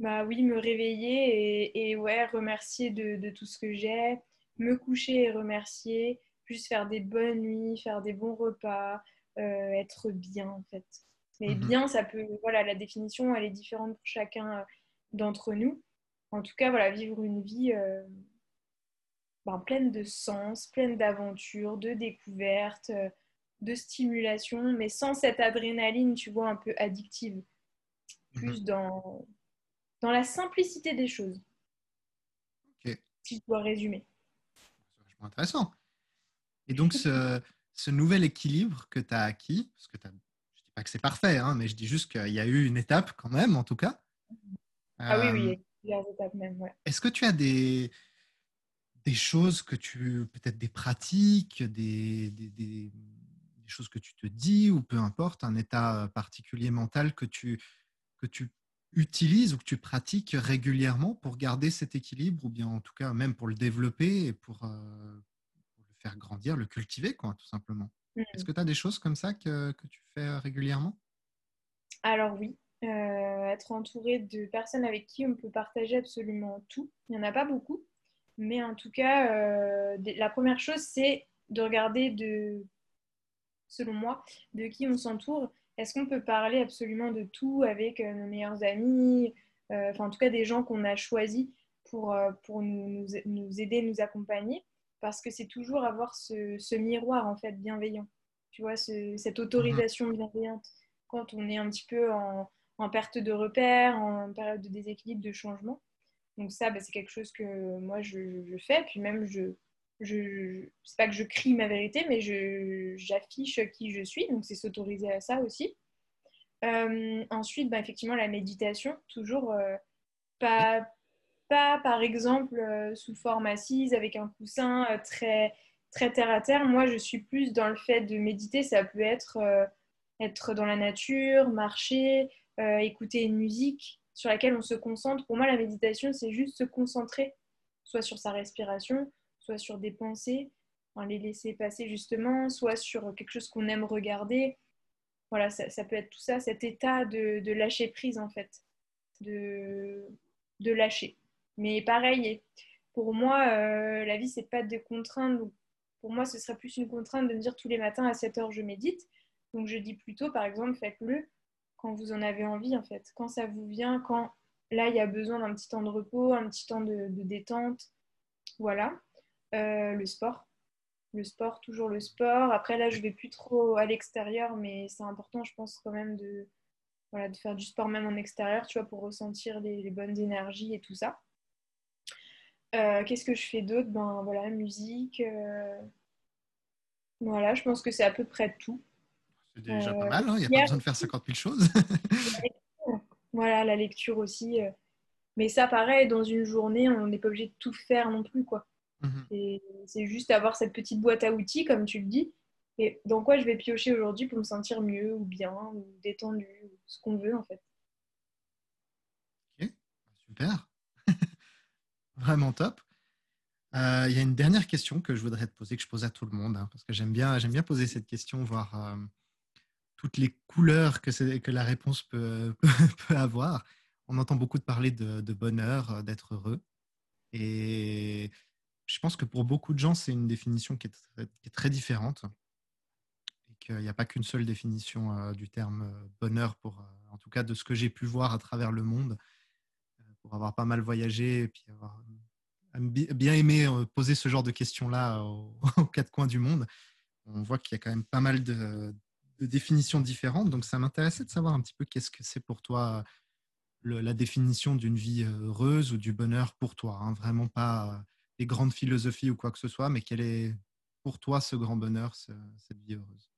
bah oui, me réveiller et, ouais, remercier de, de, tout ce que j'ai, me coucher et remercier, juste faire des bonnes nuits, faire des bons repas, être bien en fait. Mais mhm. bien, ça peut, voilà, la définition, elle est différente pour chacun euh, d'entre nous. En tout cas, voilà, vivre une vie euh, ben, pleine de sens, pleine d'aventures, de découvertes, de stimulation, mais sans cette adrénaline, tu vois, un peu addictive. Plus mhm. dans, dans la simplicité des choses. Si je dois résumer. C'est intéressant. Et donc, ce, ce nouvel équilibre que tu as acquis, parce que je ne dis pas que c'est parfait, hein, mais je dis juste qu'il y a eu une étape quand même, en tout cas. Ah oui, oui, euh, il y a une étape même, ouais. Est-ce que tu as des, des choses que tu, peut-être des pratiques, des, des, des, choses que tu te dis, ou peu importe, un état particulier mental que tu, que tu utilises ou que tu pratiques régulièrement pour garder cet équilibre, ou bien en tout cas même pour le développer et pour, euh, faire grandir, le cultiver, quoi, tout simplement. Mmh. Est-ce que tu as des choses comme ça que, que tu fais régulièrement? Alors oui, euh, être entouré de personnes avec qui on peut partager absolument tout. Il n'y en a pas beaucoup, mais en tout cas, euh, la première chose, c'est de regarder de, selon moi, de qui on s'entoure. Est-ce qu'on peut parler absolument de tout avec euh, nos meilleurs amis, enfin en tout cas des gens qu'on a choisis pour, pour nous, nous, aider, nous accompagner? Parce que c'est toujours avoir ce, miroir en fait bienveillant. Tu vois, cette autorisation mhm. bienveillante quand on est un petit peu en, perte de repère, en période de déséquilibre, de changement. Donc ça, bah, c'est quelque chose que moi je, fais. Puis même, je, je, c'est pas que je crie ma vérité, mais j'affiche qui je suis. Donc c'est s'autoriser à ça aussi. Euh, ensuite, bah, effectivement, la méditation, toujours euh, pas, par exemple, euh, sous forme assise avec un coussin euh, très, très terre à terre. Moi, je suis plus dans le fait de méditer. Ça peut être euh, être dans la nature, marcher, écouter une musique sur laquelle on se concentre. Pour moi, la méditation, c'est juste se concentrer, soit sur sa respiration, soit sur des pensées, les laisser passer justement, soit sur quelque chose qu'on aime regarder. Voilà, ça, peut être tout ça, cet état de, de lâcher prise en fait, de, de lâcher. Mais pareil, pour moi, euh, la vie, c'est pas de contraintes. pour moi, ce serait plus une contrainte de me dire tous les matins à 7 heures, je médite. Donc, je dis plutôt, par exemple, faites-le quand vous en avez envie, en fait. Quand ça vous vient, quand là, il y a besoin d'un petit temps de repos, un petit temps de, détente. Voilà. Euh, le sport. Le sport, toujours le sport. Après, là, je vais plus trop à l'extérieur, mais c'est important, je pense, quand même de, voilà, de faire du sport même en extérieur, tu vois, pour ressentir les, bonnes énergies et tout ça. Euh, qu'est-ce que je fais d'autre? Ben voilà, musique. Euh, voilà, je pense que c'est à peu près tout. C'est déjà pas mal, hein. il n'y a pas besoin de faire 50 000 choses. voilà, la lecture aussi. Mais ça, pareil, dans une journée, on n'est pas obligé de tout faire non plus, quoi. Mhm. C'est juste avoir cette petite boîte à outils, comme tu le dis. Et dans quoi je vais piocher aujourd'hui pour me sentir mieux ou bien ou détendu, ou ce qu'on veut en fait. Ok, super. Vraiment top. Euh, il y a une dernière question que je voudrais te poser, que je pose à tout le monde, hein, parce que j'aime bien, j'aime bien poser cette question, voir euh, toutes les couleurs que, la réponse peut, avoir. On entend beaucoup de parler de, bonheur, euh, d'être heureux. Et je pense que pour beaucoup de gens, c'est une définition qui est, très, différente. Et qu'il n'y a pas qu'une seule définition du terme bonheur, pour, en tout cas de ce que j'ai pu voir à travers le monde, pour avoir pas mal voyagé et puis avoir bien aimé poser ce genre de questions-là aux, quatre coins du monde. On voit qu'il y a quand même pas mal de, définitions différentes. Donc ça m'intéressait de savoir un petit peu qu'est-ce que c'est pour toi la définition d'une vie heureuse ou du bonheur pour toi. Hein. Vraiment pas des grandes philosophies ou quoi que ce soit, mais quel est pour toi ce grand bonheur, cette vie heureuse?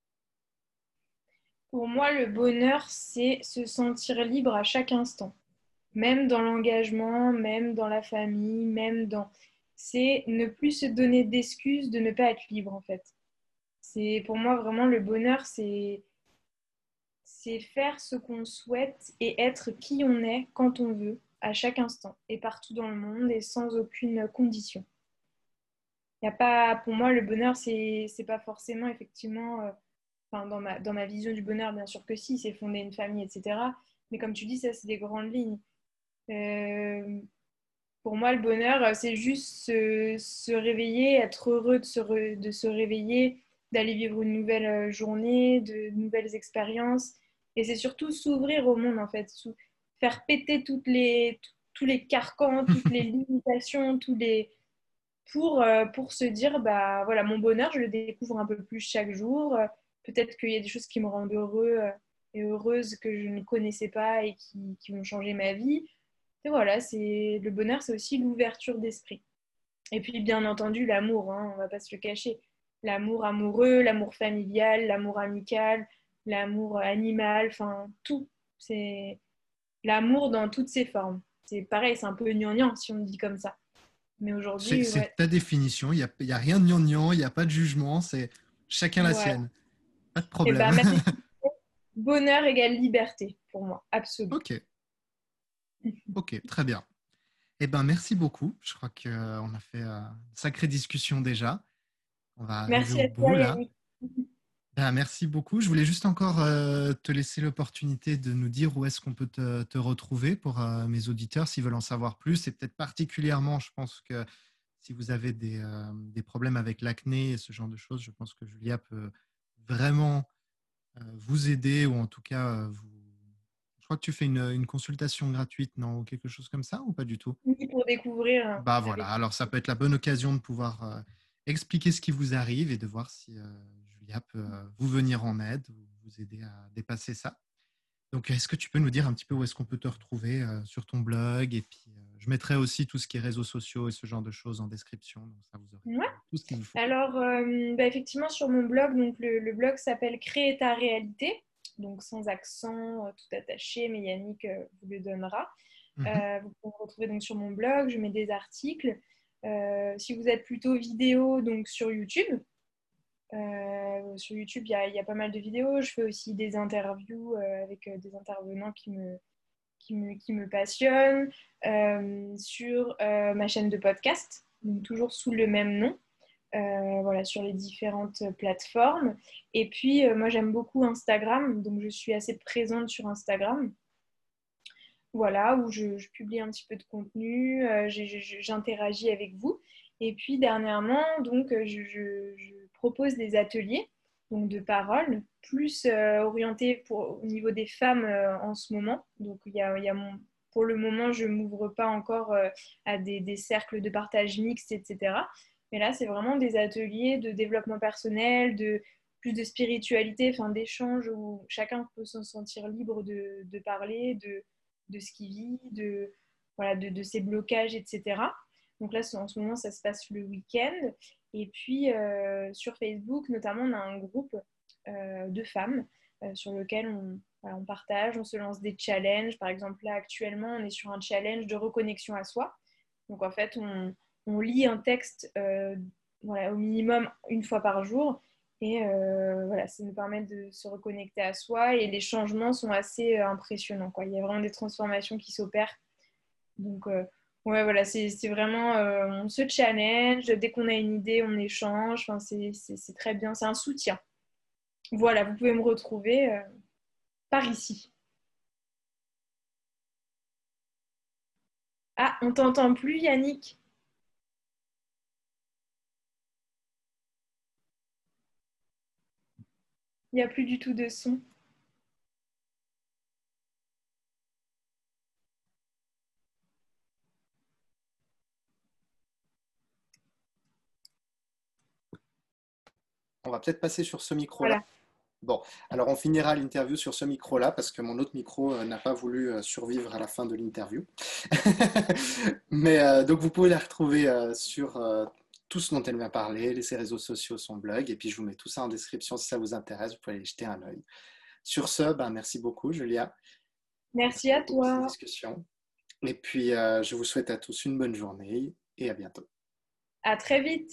Pour moi, le bonheur, c'est se sentir libre à chaque instant, même dans l'engagement, même dans la famille, même dans... C'est ne plus se donner d'excuses de ne pas être libre, en fait. C'est pour moi vraiment le bonheur, c'est c'est faire ce qu'on souhaite et être qui on est quand on veut, à chaque instant et partout dans le monde et sans aucune condition. Y a pas, pour moi, le bonheur, c'est pas forcément effectivement, euh, dans, ma, dans ma vision du bonheur, bien sûr que si, c'est fonder une famille, etc. Mais comme tu dis, ça, c'est des grandes lignes. Euh, pour moi, le bonheur, c'est juste se, se, réveiller, être heureux de se, de se réveiller, d'aller vivre une nouvelle euh, journée, de nouvelles expériences. Et c'est surtout s'ouvrir au monde, en fait, faire péter toutes les, tous les carcans, toutes les limitations, tous les pour, euh, pour se dire bah voilà mon bonheur je le découvre un peu plus chaque jour. Peut-être qu'il y a des choses qui me rendent heureux euh, et heureuse que je ne connaissais pas et qui, qui vont changer ma vie et voilà c'est le bonheur c'est aussi l'ouverture d'esprit et puis bien entendu l'amour hein, on va pas se le cacher l'amour amoureux l'amour familial l'amour amical l'amour animal enfin tout c'est l'amour dans toutes ses formes. C'est pareil, c'est un peu gnangnan si on dit comme ça. Mais aujourd'hui. C'est ta définition, il n'y a, y a, rien de gnangnan, il n'y a pas de jugement, c'est chacun la sienne. Pas de eh ben, problème. bonheur égale liberté pour moi, absolument. Ok. Ok, très bien. Eh ben, merci beaucoup. Je crois qu'on a fait euh, une sacrée discussion déjà. On va merci à toi, là. Ben, merci beaucoup. Je voulais juste encore euh, te laisser l'opportunité de nous dire où est-ce qu'on peut te, retrouver pour euh, mes auditeurs s'ils veulent en savoir plus. Et peut-être particulièrement, je pense que si vous avez des, euh, des problèmes avec l'acné et ce genre de choses, je pense que Julia peut vraiment vous aider ou en tout cas vous. Je crois que tu fais une, une, consultation gratuite, non Ou quelque chose comme ça ou pas du tout? Oui, pour découvrir. Bah voilà, alors ça peut être la bonne occasion de pouvoir expliquer ce qui vous arrive et de voir si Julia peut euh, vous venir en aide, vous aider à dépasser ça. Donc, est-ce que tu peux nous dire un petit peu où est-ce qu'on peut te retrouver euh, sur ton blog Et puis, euh, je mettrai aussi tout ce qui est réseaux sociaux et ce genre de choses en description. Donc, ça vous aurez tout ce qu'il vous faut. Alors, bah, effectivement, sur mon blog, donc le, blog s'appelle Créer ta réalité. Donc, sans accent, tout attaché, mais Yannick vous le donnera. Mhm. vous pouvez me retrouver donc sur mon blog. Je mets des articles. si vous êtes plutôt vidéo, donc sur YouTube, euh, sur YouTube, il y, a, pas mal de vidéos. Je fais aussi des interviews euh, avec euh, des intervenants qui me, qui me, qui me passionnent. sur ma chaîne de podcast, toujours sous le même nom. Voilà, sur les différentes plateformes. Et puis, moi, j'aime beaucoup Instagram, donc je suis assez présente sur Instagram. Voilà, où je, publie un petit peu de contenu, j'interagis avec vous. Et puis, dernièrement, donc, je propose des ateliers donc de parole, plus euh, orientés pour, au niveau des femmes euh, en ce moment. Donc il y a, y a mon pour le moment, je ne m'ouvre pas encore euh, à des, cercles de partage mixte, etc. Mais là, c'est vraiment des ateliers de développement personnel, de plus de spiritualité, enfin d'échange où chacun peut se sentir libre de, parler de, de, ce qu'il vit, de, voilà, de, ses blocages, etc. Donc là, en ce moment, ça se passe le week-end. Et puis, euh, sur Facebook, notamment, on a un groupe euh, de femmes sur lequel on, on partage, on se lance des challenges. Par exemple, là, actuellement, on est sur un challenge de reconnexion à soi. Donc, en fait, on, lit un texte euh, au minimum une fois par jour. Et euh, voilà, ça nous permet de se reconnecter à soi. Et les changements sont assez euh, impressionnants. Il y a vraiment des transformations qui s'opèrent. Donc, ouais, voilà, c'est vraiment, on se challenge. Dès qu'on a une idée, on échange. Enfin, c'est très bien. C'est un soutien. Voilà, vous pouvez me retrouver par ici. Ah, on t'entend plus, Yannick Il n'y a plus du tout de son. On va peut-être passer sur ce micro-là. Bon, alors on finira l'interview sur ce micro-là parce que mon autre micro euh, n'a pas voulu euh, survivre à la fin de l'interview. Mais euh, donc vous pouvez la retrouver sur tout ce dont elle m'a parlé, ses réseaux sociaux, son blog, et puis je vous mets tout ça en description si ça vous intéresse, vous pouvez aller jeter un œil. Sur ce, ben, merci beaucoup Julia. Merci à toi. Discussion. Et puis je vous souhaite à tous une bonne journée et à bientôt. À très vite.